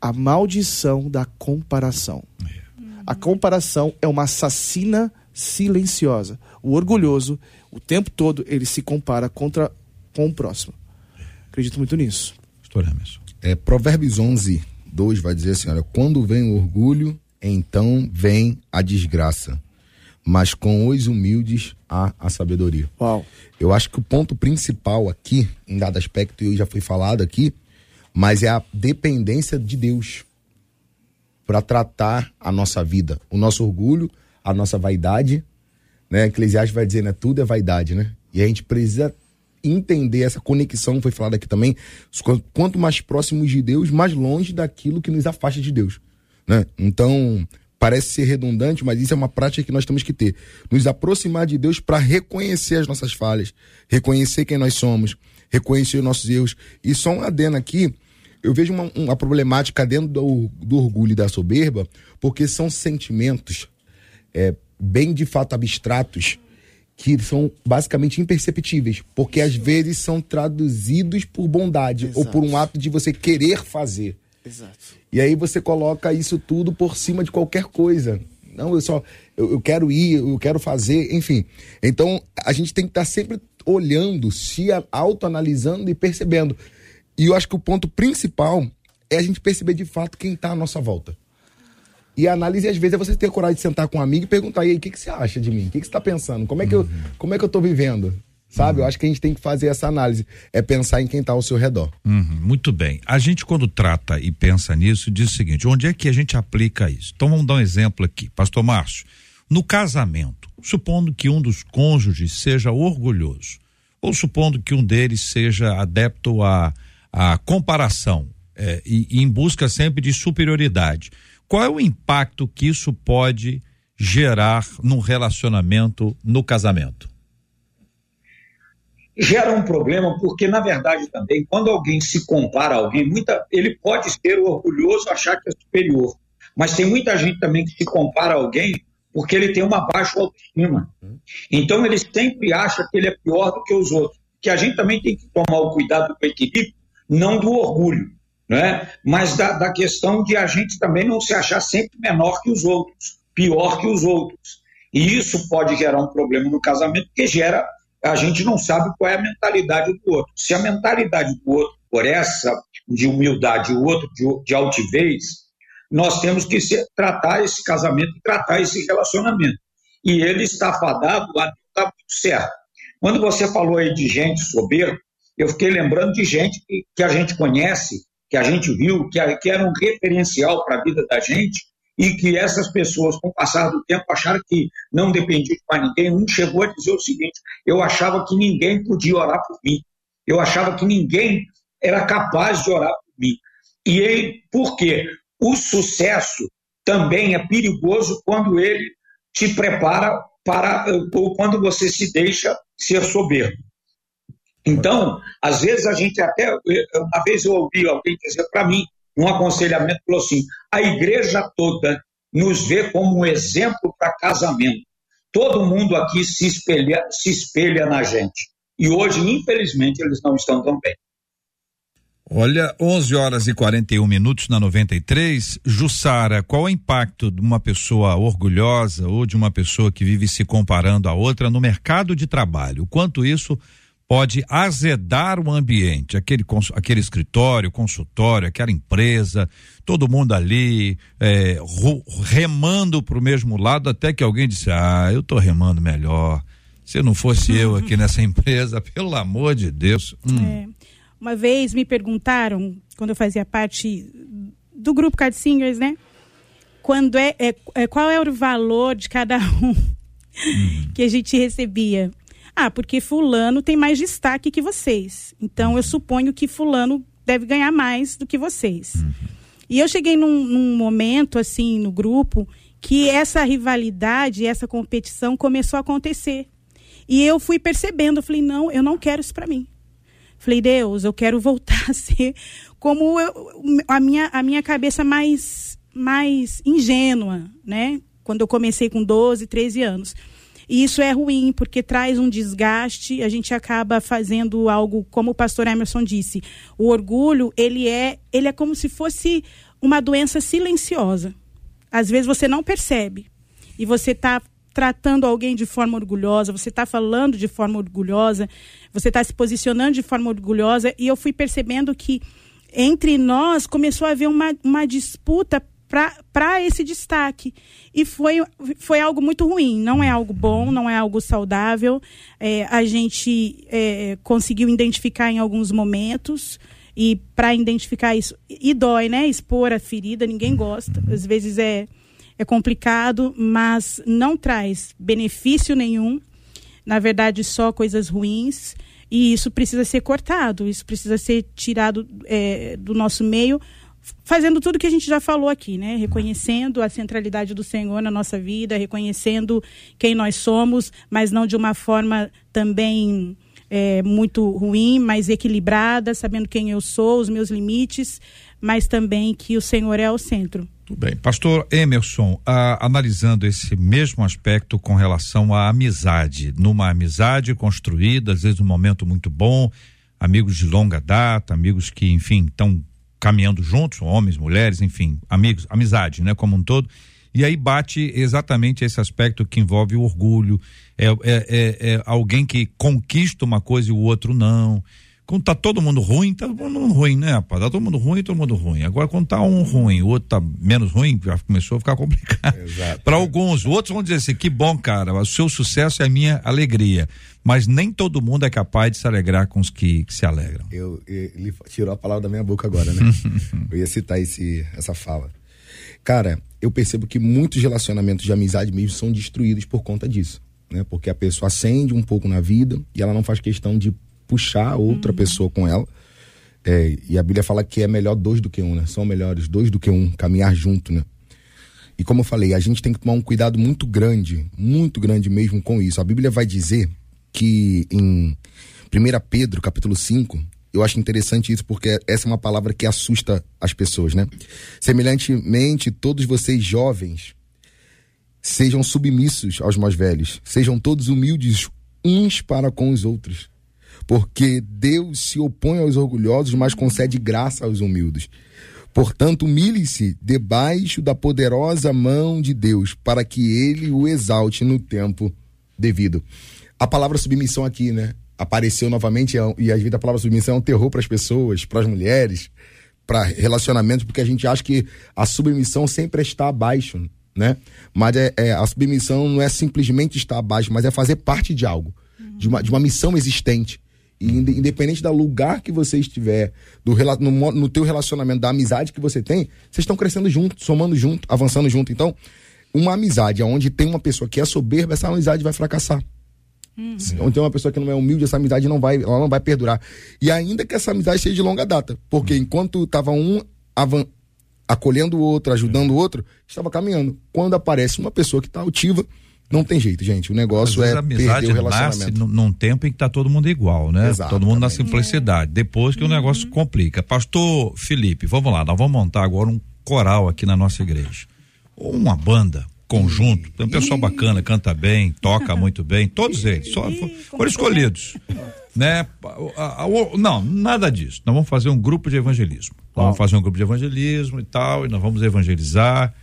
A maldição da comparação. É. A comparação é uma assassina silenciosa. O orgulhoso, o tempo todo, ele se compara contra com o próximo. Acredito muito nisso. Pastor Emerson. É, Provérbios 11, 2 vai dizer assim: olha, quando vem o orgulho, então vem a desgraça. Mas com os humildes há a sabedoria. Uau. Eu acho que o ponto principal aqui, em dado aspecto, e já foi falado aqui, mas é a dependência de Deus para tratar a nossa vida, o nosso orgulho, a nossa vaidade, né? Eclesiastes vai dizer, né? Tudo é vaidade, né? E a gente precisa entender essa conexão, foi falado aqui também, quanto mais próximos de Deus, mais longe daquilo que nos afasta de Deus, né? Então, parece ser redundante, mas isso é uma prática que nós temos que ter. Nos aproximar de Deus para reconhecer as nossas falhas, reconhecer quem nós somos, reconhecer os nossos erros. E só um adendo aqui, eu vejo uma, uma problemática dentro do, do, orgulho e da soberba, porque são sentimentos é, bem de fato abstratos que são basicamente imperceptíveis, porque às vezes são traduzidos por bondade Exato. ou por um ato de você querer fazer. Exato. E aí você coloca isso tudo por cima de qualquer coisa. Não, eu só eu, eu quero ir, eu quero fazer, enfim. Então a gente tem que estar sempre olhando, se autoanalisando e percebendo. E eu acho que o ponto principal é a gente perceber de fato quem está à nossa volta. E a análise, às vezes, é você ter coragem de sentar com um amigo e perguntar, e aí, o que, que você acha de mim? O que, que você está pensando? Como é que, uhum. eu, como é que eu estou vivendo? Sabe? Uhum. Eu acho que a gente tem que fazer essa análise. É pensar em quem está ao seu redor. Uhum. Muito bem. A gente, quando trata e pensa nisso, diz o seguinte: onde é que a gente aplica isso? Então vamos dar um exemplo aqui. Pastor Márcio, no casamento, supondo que um dos cônjuges seja orgulhoso, ou supondo que um deles seja adepto à, à comparação é, e, e em busca sempre de superioridade. Qual é o impacto que isso pode gerar num relacionamento no casamento? Gera um problema porque, na verdade, também, quando alguém se compara a alguém, muita, ele pode ser orgulhoso, achar que é superior. Mas tem muita gente também que se compara a alguém porque ele tem uma baixa autoestima. Então, ele sempre acha que ele é pior do que os outros. Que a gente também tem que tomar o cuidado do equilíbrio, não do orgulho né? mas da, da questão de a gente também não se achar sempre menor que os outros, pior que os outros. E isso pode gerar um problema no casamento, porque gera, a gente não sabe qual é a mentalidade do outro. Se a mentalidade do outro por essa de humildade o outro de, de altivez, nós temos que se, tratar esse casamento tratar esse relacionamento. E ele está fadado a estar muito certo. Quando você falou aí de gente soberba, eu fiquei lembrando de gente que, que a gente conhece que a gente viu, que, que era um referencial para a vida da gente, e que essas pessoas, com o passar do tempo, acharam que não dependia de mais ninguém. Um chegou a dizer o seguinte: eu achava que ninguém podia orar por mim, eu achava que ninguém era capaz de orar por mim. E ele, por quê? O sucesso também é perigoso quando ele te prepara para, ou quando você se deixa ser soberbo. Então, às vezes a gente até. Uma vez eu ouvi alguém dizer para mim, um aconselhamento, falou assim: a igreja toda nos vê como um exemplo para casamento. Todo mundo aqui se espelha, se espelha na gente. E hoje, infelizmente, eles não estão tão bem. Olha, 11 horas e 41 minutos na 93. Jussara, qual o impacto de uma pessoa orgulhosa ou de uma pessoa que vive se comparando a outra no mercado de trabalho? O quanto isso pode azedar o ambiente, aquele, aquele escritório, consultório, aquela empresa, todo mundo ali é, remando para o mesmo lado, até que alguém disse: Ah, eu estou remando melhor. Se não fosse eu aqui nessa [laughs] empresa, pelo amor de Deus. Hum. É. Uma vez me perguntaram, quando eu fazia parte do grupo Card Singers, né? Quando é, é, é, qual é o valor de cada um uhum. [laughs] que a gente recebia. Ah, porque fulano tem mais destaque que vocês. Então eu suponho que fulano deve ganhar mais do que vocês. Uhum. E eu cheguei num, num, momento, assim, no grupo, que essa rivalidade, essa competição começou a acontecer. E eu fui percebendo, eu falei, não, eu não quero isso para mim. Falei, Deus, eu quero voltar [laughs] a ser como eu, a, minha, a minha cabeça mais, mais ingênua, né? Quando eu comecei com 12, 13 anos. E isso é ruim, porque traz um desgaste, a gente acaba fazendo algo, como o pastor Emerson disse, o orgulho, ele é, ele é como se fosse uma doença silenciosa. Às vezes você não percebe. E você está tratando alguém de forma orgulhosa, você está falando de forma orgulhosa, você está se posicionando de forma orgulhosa, e eu fui percebendo que entre nós começou a haver uma, uma disputa para esse destaque. E foi, foi algo muito ruim, não é algo bom, não é algo saudável. É, a gente é, conseguiu identificar em alguns momentos. E para identificar isso, e dói, né? Expor a ferida, ninguém gosta. Às vezes é, é complicado, mas não traz benefício nenhum. Na verdade, só coisas ruins. E isso precisa ser cortado, isso precisa ser tirado é, do nosso meio, fazendo tudo que a gente já falou aqui, né? Reconhecendo a centralidade do Senhor na nossa vida, reconhecendo quem nós somos, mas não de uma forma também é, muito ruim, mas equilibrada, sabendo quem eu sou, os meus limites, mas também que o Senhor é o centro. Tudo bem. Pastor Emerson, ah, analisando esse mesmo aspecto com relação à amizade, numa amizade construída, às vezes num momento muito bom, amigos de longa data, amigos que, enfim, estão caminhando juntos, homens, mulheres, enfim, amigos, amizade, né, como um todo. E aí bate exatamente esse aspecto que envolve o orgulho, é, é, é, é alguém que conquista uma coisa e o outro não. Quando tá todo mundo ruim, tá todo mundo ruim, né, rapaz? Tá todo mundo ruim, todo mundo ruim. Agora, quando tá um ruim, o outro tá menos ruim, já começou a ficar complicado. [laughs] Para alguns, outros vão dizer assim: que bom, cara, o seu sucesso é a minha alegria. Mas nem todo mundo é capaz de se alegrar com os que, que se alegram. Eu, ele tirou a palavra da minha boca agora, né? [laughs] eu ia citar esse, essa fala. Cara, eu percebo que muitos relacionamentos de amizade mesmo são destruídos por conta disso. Né? Porque a pessoa acende um pouco na vida e ela não faz questão de puxar outra uhum. pessoa com ela. É, e a Bíblia fala que é melhor dois do que um, né? São melhores dois do que um, caminhar junto, né? E como eu falei, a gente tem que tomar um cuidado muito grande, muito grande mesmo com isso. A Bíblia vai dizer que em 1 Pedro, capítulo 5, eu acho interessante isso porque essa é uma palavra que assusta as pessoas, né? Semelhantemente, todos vocês jovens sejam submissos aos mais velhos, sejam todos humildes uns para com os outros porque Deus se opõe aos orgulhosos, mas concede graça aos humildes. Portanto, humilhe-se debaixo da poderosa mão de Deus, para que ele o exalte no tempo devido. A palavra submissão aqui, né? Apareceu novamente e às vezes a palavra submissão é um terror para as pessoas, para as mulheres, para relacionamentos, porque a gente acha que a submissão sempre está abaixo, né? Mas é, é, a submissão não é simplesmente estar abaixo, mas é fazer parte de algo, de uma, de uma missão existente. E independente do lugar que você estiver, do, no, no teu relacionamento, da amizade que você tem, vocês estão crescendo junto, somando junto, avançando junto. Então, uma amizade onde tem uma pessoa que é soberba, essa amizade vai fracassar. Uhum. Onde tem uma pessoa que não é humilde, essa amizade não vai, ela não vai perdurar. E ainda que essa amizade seja de longa data, porque uhum. enquanto estava um acolhendo o outro, ajudando o outro, estava caminhando. Quando aparece uma pessoa que está altiva, não tem jeito, gente. O negócio é perder o relacionamento. Nasce num tempo em que tá todo mundo igual, né? Exatamente. Todo mundo na simplicidade. Depois que uhum. o negócio complica. Pastor Felipe, vamos lá, nós vamos montar agora um coral aqui na nossa igreja. Ou uma banda, conjunto. Tem um pessoal bacana, canta bem, toca [laughs] muito bem, todos eles, só foram escolhidos. Né? Não, nada disso. Nós vamos fazer um grupo de evangelismo. Nós vamos fazer um grupo de evangelismo e tal, e nós vamos evangelizar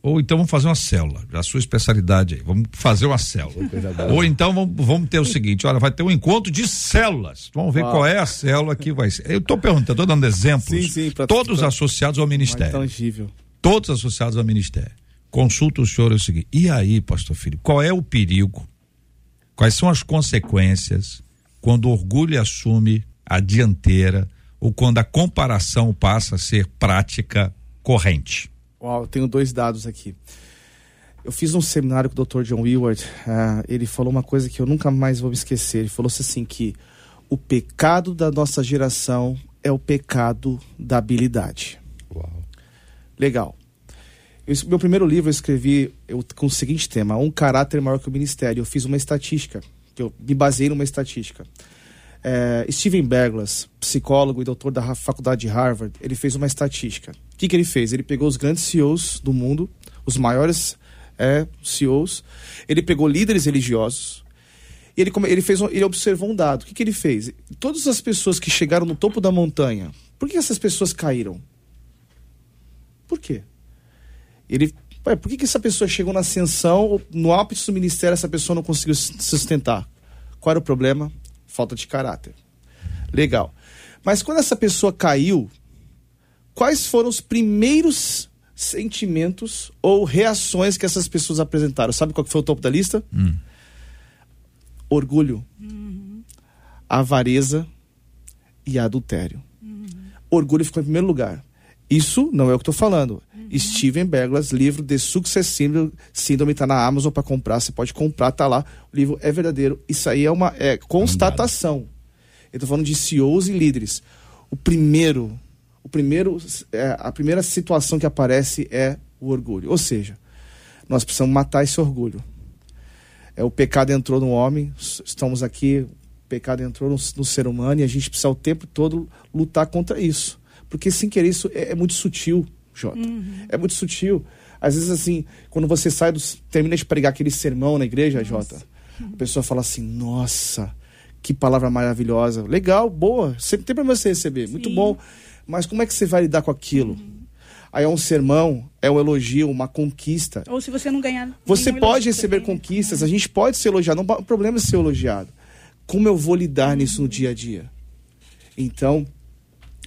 ou então vamos fazer uma célula, a sua especialidade aí, vamos fazer uma célula. Ou então vamos, ter o seguinte, olha, vai ter um encontro de células, vamos ver qual é a célula que vai ser. Eu estou perguntando, estou dando exemplos, sim, sim, pra, todos pra, associados ao ministério. Tangível. Todos associados ao ministério. Consulta o senhor é o seguinte, e aí, pastor filho, qual é o perigo, quais são as consequências quando o orgulho assume a dianteira ou quando a comparação passa a ser prática corrente? Uau, eu tenho dois dados aqui. Eu fiz um seminário com o Dr. John Willard. Uh, ele falou uma coisa que eu nunca mais vou me esquecer. Ele falou assim que o pecado da nossa geração é o pecado da habilidade. Uau. Legal. Eu, meu primeiro livro eu escrevi eu, com o seguinte tema: Um caráter maior que o ministério. Eu fiz uma estatística, que eu me baseei numa estatística. É, Steven Berglas, psicólogo e doutor da faculdade de Harvard, ele fez uma estatística. O que, que ele fez? Ele pegou os grandes CEOs do mundo, os maiores é, CEOs, ele pegou líderes religiosos, e ele, ele, fez, ele observou um dado. O que, que ele fez? Todas as pessoas que chegaram no topo da montanha, por que essas pessoas caíram? Por quê? Ele, ué, por que, que essa pessoa chegou na ascensão, no ápice do ministério, essa pessoa não conseguiu sustentar? Qual era o problema? Falta de caráter. Legal. Mas quando essa pessoa caiu, quais foram os primeiros sentimentos ou reações que essas pessoas apresentaram? Sabe qual foi o topo da lista? Hum. Orgulho, uhum. avareza e adultério. Uhum. Orgulho ficou em primeiro lugar. Isso não é o que estou falando. Uhum. Steven Berglas, livro The Success Syndrome, está na Amazon para comprar. Você pode comprar, tá lá. O livro é verdadeiro. Isso aí é uma é, constatação. Eu estou falando de CEOs e líderes. O primeiro, o primeiro, é, a primeira situação que aparece é o orgulho. Ou seja, nós precisamos matar esse orgulho. É, o pecado entrou no homem, estamos aqui, o pecado entrou no, no ser humano e a gente precisa o tempo todo lutar contra isso. Porque sem querer isso é, é muito sutil, Jota. Uhum. É muito sutil. Às vezes, assim, quando você sai do. termina de pregar aquele sermão na igreja, nossa. Jota, a pessoa fala assim, nossa, que palavra maravilhosa. Legal, boa. Sempre tem para você receber. Sim. Muito bom. Mas como é que você vai lidar com aquilo? Uhum. Aí é um sermão, é um elogio, uma conquista. Ou se você não ganhar. Você pode receber também, conquistas, né? a gente pode ser elogiado, não o problema é ser elogiado. Como eu vou lidar uhum. nisso no dia a dia? Então,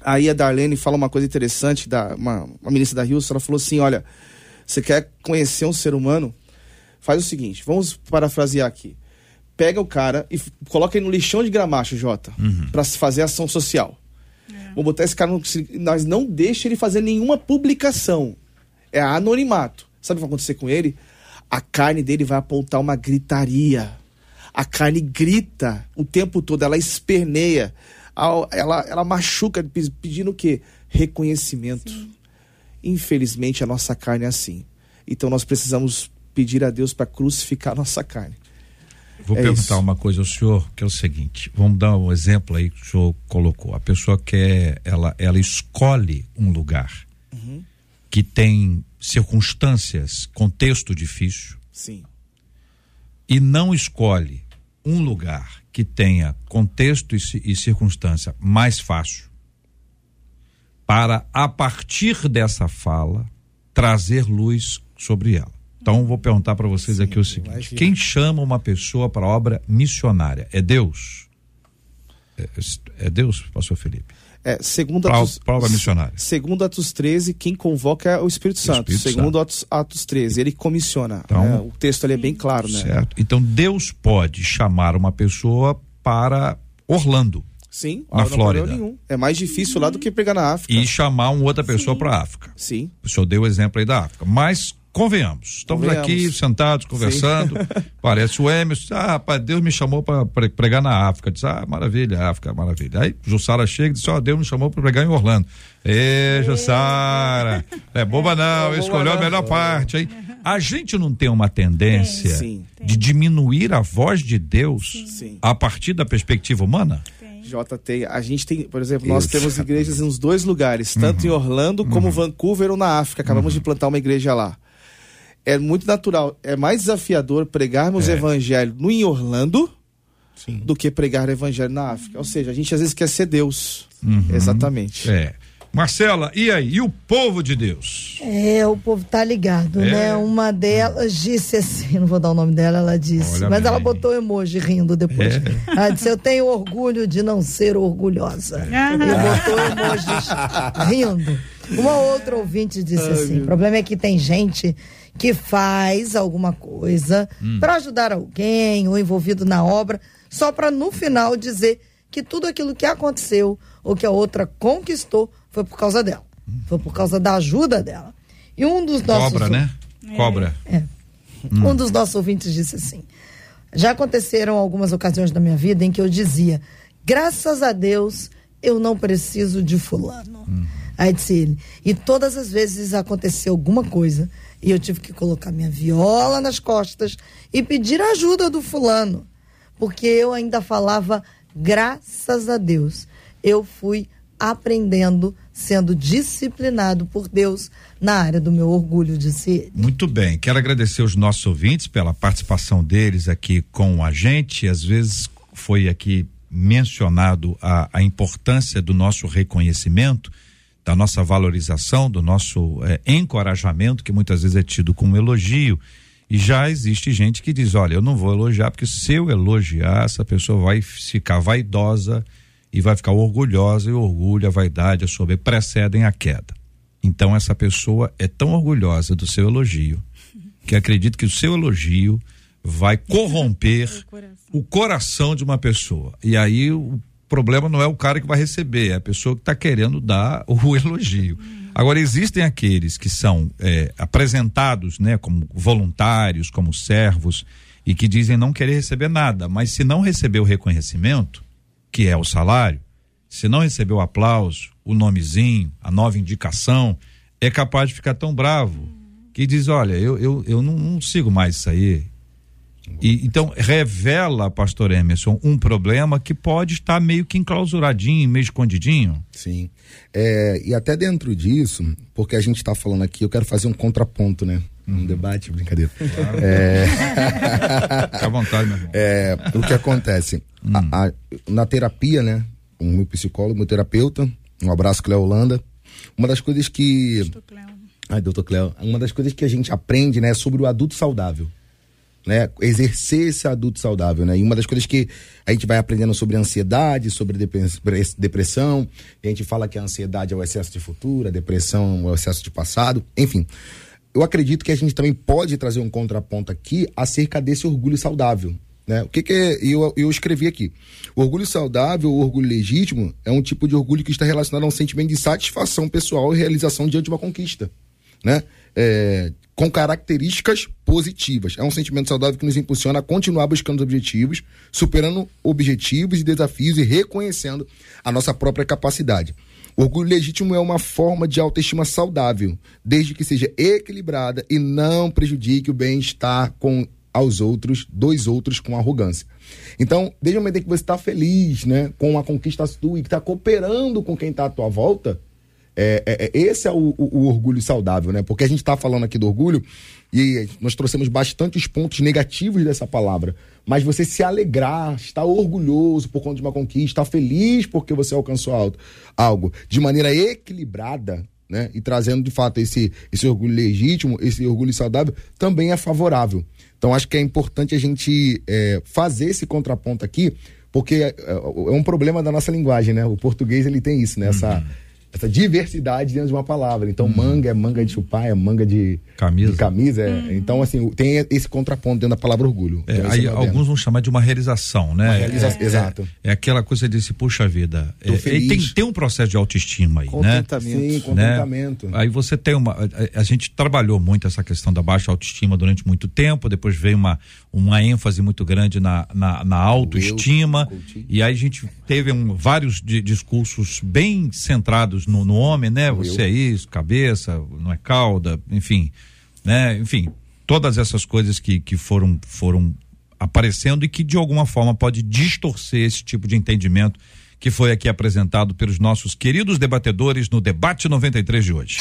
Aí a Darlene fala uma coisa interessante, da, uma, uma ministra da Rio, ela falou assim: olha, você quer conhecer um ser humano? Faz o seguinte, vamos parafrasear aqui. Pega o cara e coloca ele no lixão de gramacho, Jota, uhum. para fazer ação social. É. Vamos botar esse cara no. Nós não deixa ele fazer nenhuma publicação. É anonimato. Sabe o que vai acontecer com ele? A carne dele vai apontar uma gritaria. A carne grita o tempo todo, ela esperneia ela, ela machuca pedindo o quê? Reconhecimento. Sim. Infelizmente, a nossa carne é assim. Então, nós precisamos pedir a Deus para crucificar a nossa carne. Vou é perguntar isso. uma coisa ao senhor, que é o seguinte: vamos dar um exemplo aí que o senhor colocou. A pessoa quer, ela, ela escolhe um lugar uhum. que tem circunstâncias, contexto difícil. Sim. E não escolhe um lugar que tenha contexto e, circunstância mais fácil, para, a partir dessa fala, trazer luz sobre ela. Então, vou perguntar para vocês Sim, aqui o seguinte: quem chama uma pessoa para obra missionária? É Deus? É, é Deus, pastor Felipe? É, segundo Atos, prova missionária. Segundo Atos 13, quem convoca é o Espírito Santo. O Espírito segundo Santo. Atos, Atos 13, ele comissiona. Então, né? O texto ali é bem claro, né? Certo. Então Deus pode chamar uma pessoa para Orlando. Sim, na Flórida. Nenhum. É mais difícil lá do que pegar na África. E chamar uma outra pessoa para a África. Sim. O senhor deu o exemplo aí da África. Mas Convenhamos. Estamos Convenhamos. aqui sentados, conversando. [laughs] Parece o Emerson. Ah, pai, Deus me chamou para pregar na África. Diz, ah, maravilha, África, maravilha. Aí Jussara chega e diz, ó, oh, Deus me chamou para pregar em Orlando. Ê, Jussara, é boba não, é escolheu a melhor parte, hein? A gente não tem uma tendência Sim. de diminuir a voz de Deus Sim. a partir da perspectiva humana? JT, a gente tem, por exemplo, nós Isso. temos igrejas nos dois lugares, tanto uhum. em Orlando como uhum. Vancouver ou na África. Acabamos uhum. de plantar uma igreja lá é muito natural, é mais desafiador pregarmos é. evangelho no em Orlando Sim. do que pregar o evangelho na África. Ou seja, a gente às vezes quer ser Deus. Uhum. Exatamente. É. Marcela, e aí? E o povo de Deus? É, o povo tá ligado, é. né? Uma delas disse assim, não vou dar o nome dela, ela disse, Olha mas bem. ela botou emoji rindo depois. É. Ela disse, eu tenho orgulho de não ser orgulhosa. É. E botou emojis rindo. Uma outra ouvinte disse Ai, assim, o problema é que tem gente que faz alguma coisa hum. para ajudar alguém ou envolvido na obra, só para no final dizer que tudo aquilo que aconteceu ou que a outra conquistou foi por causa dela. Hum. Foi por causa da ajuda dela. E um dos nossos. Cobra, né? Cobra. É. Hum. Um dos nossos ouvintes disse assim: já aconteceram algumas ocasiões da minha vida em que eu dizia, graças a Deus, eu não preciso de fulano. Aí disse ele, e todas as vezes aconteceu alguma coisa e eu tive que colocar minha viola nas costas e pedir ajuda do fulano, porque eu ainda falava graças a Deus. Eu fui aprendendo, sendo disciplinado por Deus na área do meu orgulho, disse ele. Muito bem, quero agradecer os nossos ouvintes pela participação deles aqui com a gente. Às vezes foi aqui mencionado a, a importância do nosso reconhecimento, da nossa valorização, do nosso eh, encorajamento, que muitas vezes é tido como elogio. E já existe gente que diz: olha, eu não vou elogiar, porque se eu elogiar, essa pessoa vai ficar vaidosa e vai ficar orgulhosa e o orgulho, a vaidade, a soberba precedem a queda. Então essa pessoa é tão orgulhosa do seu elogio que acredita que o seu elogio vai corromper [laughs] o coração de uma pessoa. E aí o problema não é o cara que vai receber, é a pessoa que está querendo dar o [laughs] elogio. Agora existem aqueles que são é, apresentados, né, como voluntários, como servos e que dizem não querer receber nada, mas se não receber o reconhecimento, que é o salário, se não receber o aplauso, o nomezinho, a nova indicação, é capaz de ficar tão bravo que diz: olha, eu, eu, eu não, não sigo mais isso aí. E, então revela, pastor Emerson, um problema que pode estar meio que enclausuradinho, meio escondidinho. Sim. É, e até dentro disso, porque a gente está falando aqui, eu quero fazer um contraponto, né? Um uhum. debate, brincadeira. Claro. É... [laughs] Fica à vontade, meu irmão. É, o que acontece? Hum. A, a, na terapia, né? O meu psicólogo, meu terapeuta, um abraço, Cléo Holanda. Uma das coisas que. Doutor Cléo. Ai, doutor Cléo. Uma das coisas que a gente aprende, né, é sobre o adulto saudável né, exercer esse adulto saudável, né? E uma das coisas que a gente vai aprendendo sobre ansiedade, sobre depressão, a gente fala que a ansiedade é o excesso de futuro, a depressão é o excesso de passado, enfim. Eu acredito que a gente também pode trazer um contraponto aqui acerca desse orgulho saudável, né? O que, que é, eu, eu escrevi aqui? O orgulho saudável, o orgulho legítimo, é um tipo de orgulho que está relacionado a um sentimento de satisfação pessoal e realização diante de uma conquista, né? É, com características positivas. É um sentimento saudável que nos impulsiona a continuar buscando objetivos, superando objetivos e desafios e reconhecendo a nossa própria capacidade. Orgulho legítimo é uma forma de autoestima saudável, desde que seja equilibrada e não prejudique o bem-estar com aos outros, dois outros com arrogância. Então, desde o momento em que você está feliz, né, com a conquista sua e que está cooperando com quem está à tua volta, é, é, é, esse é o, o, o, orgulho saudável, né? Porque a gente está falando aqui do orgulho e nós trouxemos bastantes pontos negativos dessa palavra. Mas você se alegrar, estar orgulhoso por conta de uma conquista, estar feliz porque você alcançou algo, de maneira equilibrada, né? E trazendo de fato esse, esse orgulho legítimo, esse orgulho saudável, também é favorável. Então acho que é importante a gente é, fazer esse contraponto aqui, porque é, é, um problema da nossa linguagem, né? O português ele tem isso, né? Essa. Uhum essa diversidade dentro de uma palavra. Então, hum. manga é manga de chupar, é manga de camisa. De camisa é. Hum. Então, assim, tem esse contraponto dentro da palavra orgulho. É, aí, alguns vão chamar de uma realização, né? Uma realização, é, exato. É, é, aquela coisa desse, puxa vida. É, tem, tem um processo de autoestima aí, né? Sim, contentamento. Né? Aí você tem uma. A, a, gente trabalhou muito essa questão da baixa autoestima durante muito tempo, depois veio uma, uma ênfase muito grande na, na, na autoestima. Eu, e aí a gente teve um, vários de, discursos bem centrados no, no homem, né? Você é isso, cabeça, não é cauda, enfim, né? Enfim, todas essas coisas que, que foram, foram aparecendo e que de alguma forma pode distorcer esse tipo de entendimento que foi aqui apresentado pelos nossos queridos debatedores no debate 93 de hoje.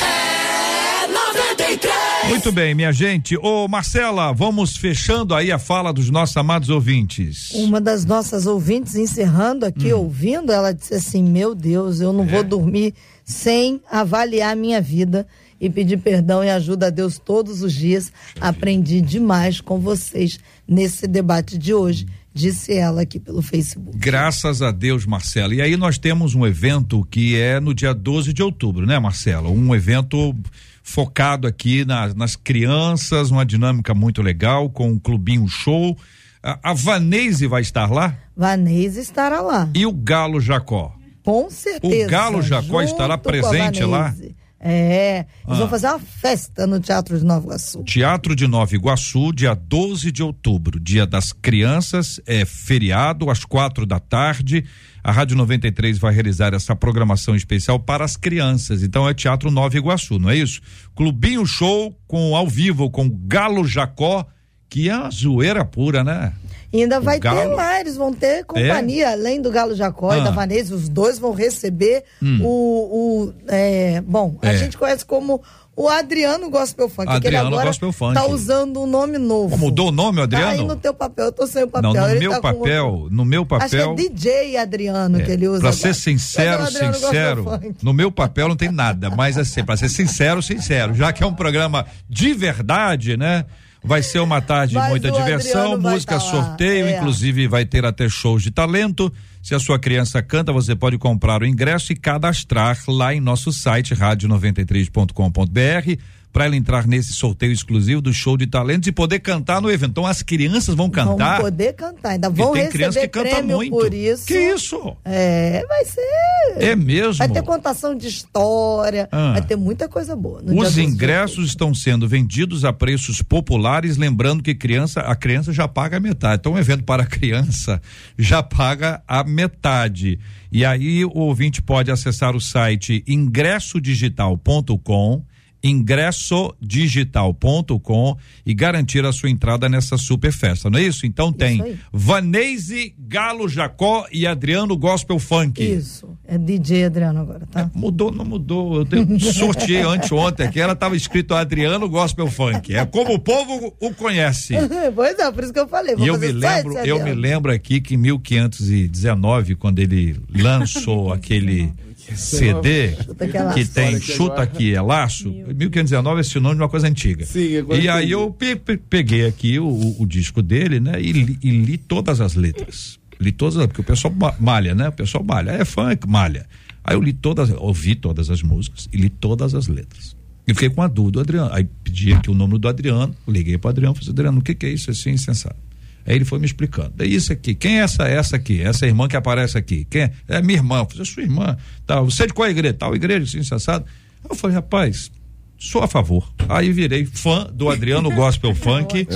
93. Muito bem, minha gente. Ô Marcela, vamos fechando aí a fala dos nossos amados ouvintes. Uma das nossas ouvintes, encerrando aqui, hum. ouvindo, ela disse assim: Meu Deus, eu não é. vou dormir sem avaliar minha vida e pedir perdão e ajuda a Deus todos os dias. Aprendi demais com vocês nesse debate de hoje. Disse ela aqui pelo Facebook. Graças a Deus, Marcela. E aí nós temos um evento que é no dia 12 de outubro, né, Marcela? Um evento focado aqui na, nas crianças, uma dinâmica muito legal, com o um Clubinho Show. A, a Vanese vai estar lá? Vanese estará lá. E o Galo Jacó? Com certeza. O Galo Jacó estará presente lá? É, eles ah. vão fazer uma festa no Teatro de Nova Iguaçu. Teatro de Nova Iguaçu, dia 12 de outubro, dia das crianças, é feriado às quatro da tarde. A Rádio 93 vai realizar essa programação especial para as crianças. Então é Teatro Nova Iguaçu, não é isso? Clubinho Show com ao vivo com Galo Jacó, que é uma zoeira pura, né? E ainda vai ter lá, eles vão ter companhia, é? além do Galo Jacó ah. e da Vanessa, os dois vão receber hum. o. o é, bom, é. a gente conhece como o Adriano Gospel Funk. Adriano ele agora Gospel Funk. tá usando um nome novo. mudou o nome, Adriano? Tá aí no teu papel, eu tô sem o papel. Não, no ele meu tá papel, no meu papel. Acho que é DJ Adriano é, que ele usa. Pra agora. ser sincero, sincero, no meu papel não tem nada, mas assim, pra ser sincero, sincero, já que é um programa de verdade, né? Vai ser uma tarde de muita diversão, música, tá sorteio, é. inclusive vai ter até shows de talento. Se a sua criança canta, você pode comprar o ingresso e cadastrar lá em nosso site rádio93.com.br para ela entrar nesse sorteio exclusivo do show de talentos e poder cantar no evento. Então as crianças vão cantar. Vão poder cantar, ainda vão tem receber que canta muito. por isso. Que isso? É, vai ser. É mesmo. Vai ter contação de história, ah. vai ter muita coisa boa. Os ingressos estão sendo vendidos a preços populares, lembrando que criança, a criança já paga a metade. Então, um evento para criança já paga a metade. E aí o ouvinte pode acessar o site ingressodigital.com ingressodigital.com e garantir a sua entrada nessa super festa, não é isso? Então tem Vaneise, Galo Jacó e Adriano Gospel Funk. Isso, é DJ Adriano agora, tá? É, mudou, não mudou, eu [laughs] sorteei anteontem aqui, ela estava escrito Adriano Gospel Funk, é como o povo o conhece. [laughs] pois é, por isso que eu falei. E eu me lembro, eu me lembro aqui que em 1519, quando ele lançou [laughs] aquele CD que tem chuta aqui é laço, 1519 é sinônimo de uma coisa antiga. Sim, e aí eu pe peguei aqui o, o, disco dele, né? E li, e li todas as letras. Li todas, porque o pessoal malha, né? O pessoal malha, é funk, malha. Aí eu li todas, ouvi todas as músicas e li todas as letras. E fiquei com a dúvida do Adriano. Aí pedi aqui o nome do Adriano, liguei para o Adriano, falei, Adriano, o que, que é isso assim, insensato? Aí ele foi me explicando. É isso aqui. Quem é essa essa aqui? Essa irmã que aparece aqui. Quem é? É minha irmã. Eu falei, sua irmã. Tá, você é de qual igreja? Tal igreja, assim, sensado. Eu falei, rapaz, sou a favor. Aí virei fã do Adriano [laughs] Gospel Funk,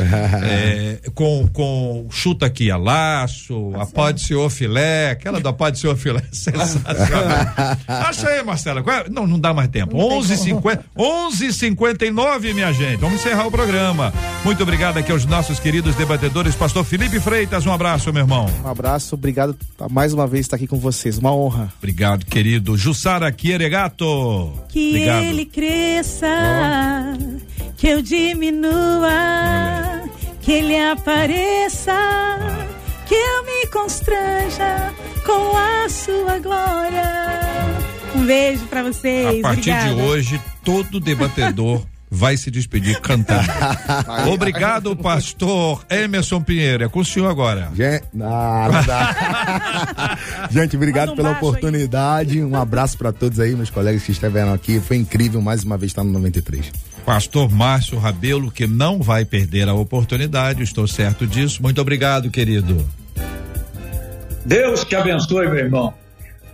é, com, com chuta aqui a laço, a pó de senhor filé, aquela da pó de senhor filé, [laughs] sensacional. Acha aí, Marcela, é? não, não dá mais tempo. 11:50, 11:59, minha gente. Vamos encerrar o programa. Muito obrigado aqui aos nossos queridos debatedores, Pastor Felipe Freitas, um abraço, meu irmão. Um abraço, obrigado mais uma vez estar aqui com vocês, uma honra. Obrigado, querido Jussara Quieregato. Que obrigado. ele cresça que eu diminua, que ele apareça, que eu me constranja com a sua glória. Um beijo para vocês. A partir Obrigada. de hoje, todo debatedor [laughs] vai se despedir cantando. [laughs] Obrigado, pastor Emerson Pinheiro. É com o senhor agora. Gente, não, não dá. Gente, obrigado um pela oportunidade. Aí. Um abraço para todos aí, meus colegas que estiveram aqui. Foi incrível mais uma vez estar no 93. Pastor Márcio Rabelo, que não vai perder a oportunidade, estou certo disso. Muito obrigado, querido. Deus te abençoe, meu irmão.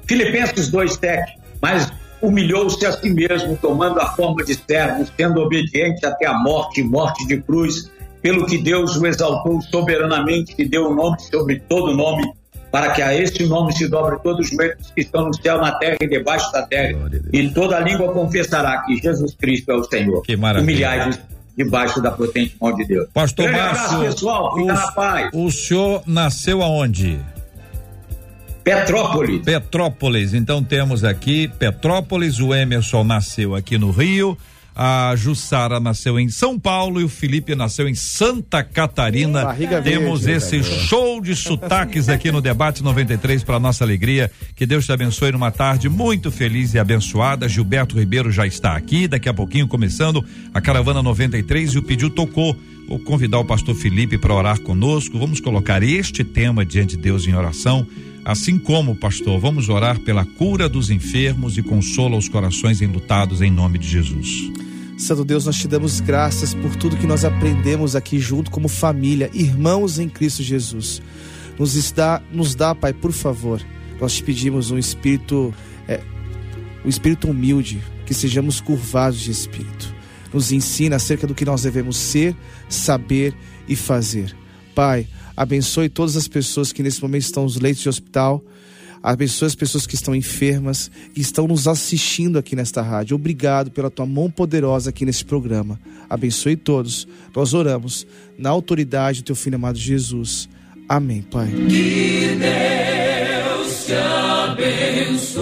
Filipenses 2, tec, mas humilhou-se a si mesmo, tomando a forma de servo, sendo obediente até a morte, morte de cruz, pelo que Deus o exaltou soberanamente e deu o um nome sobre todo nome, para que a este nome se dobre todos os joelhos que estão no céu, na terra e debaixo da terra, e toda língua confessará que Jesus Cristo é o Senhor. Que maravilha. Humilhai-vos debaixo da potente mão de Deus. Pastor Márcio, pessoal, fica o, na paz. O senhor nasceu aonde? Petrópolis. Petrópolis. Então temos aqui Petrópolis, o Emerson nasceu aqui no Rio, a Jussara nasceu em São Paulo e o Felipe nasceu em Santa Catarina. Barriga Temos verde, esse show de sotaques aqui no debate 93 para nossa alegria. Que Deus te abençoe numa tarde muito feliz e abençoada. Gilberto Ribeiro já está aqui, daqui a pouquinho começando a caravana 93 e o pediu tocou. Vou convidar o pastor Felipe para orar conosco. Vamos colocar este tema diante de Deus em oração Assim como, pastor, vamos orar pela cura dos enfermos e consola os corações enlutados em nome de Jesus. Santo Deus, nós te damos graças por tudo que nós aprendemos aqui junto como família, irmãos em Cristo Jesus. Nos dá, nos dá, Pai, por favor. Nós te pedimos um espírito, é, um espírito humilde, que sejamos curvados de espírito. Nos ensina acerca do que nós devemos ser, saber e fazer. Pai, abençoe todas as pessoas que nesse momento estão nos leitos de hospital. Abençoe as pessoas que estão enfermas, que estão nos assistindo aqui nesta rádio. Obrigado pela tua mão poderosa aqui nesse programa. Abençoe todos. Nós oramos na autoridade do teu filho amado Jesus. Amém, Pai. Que Deus te abençoe.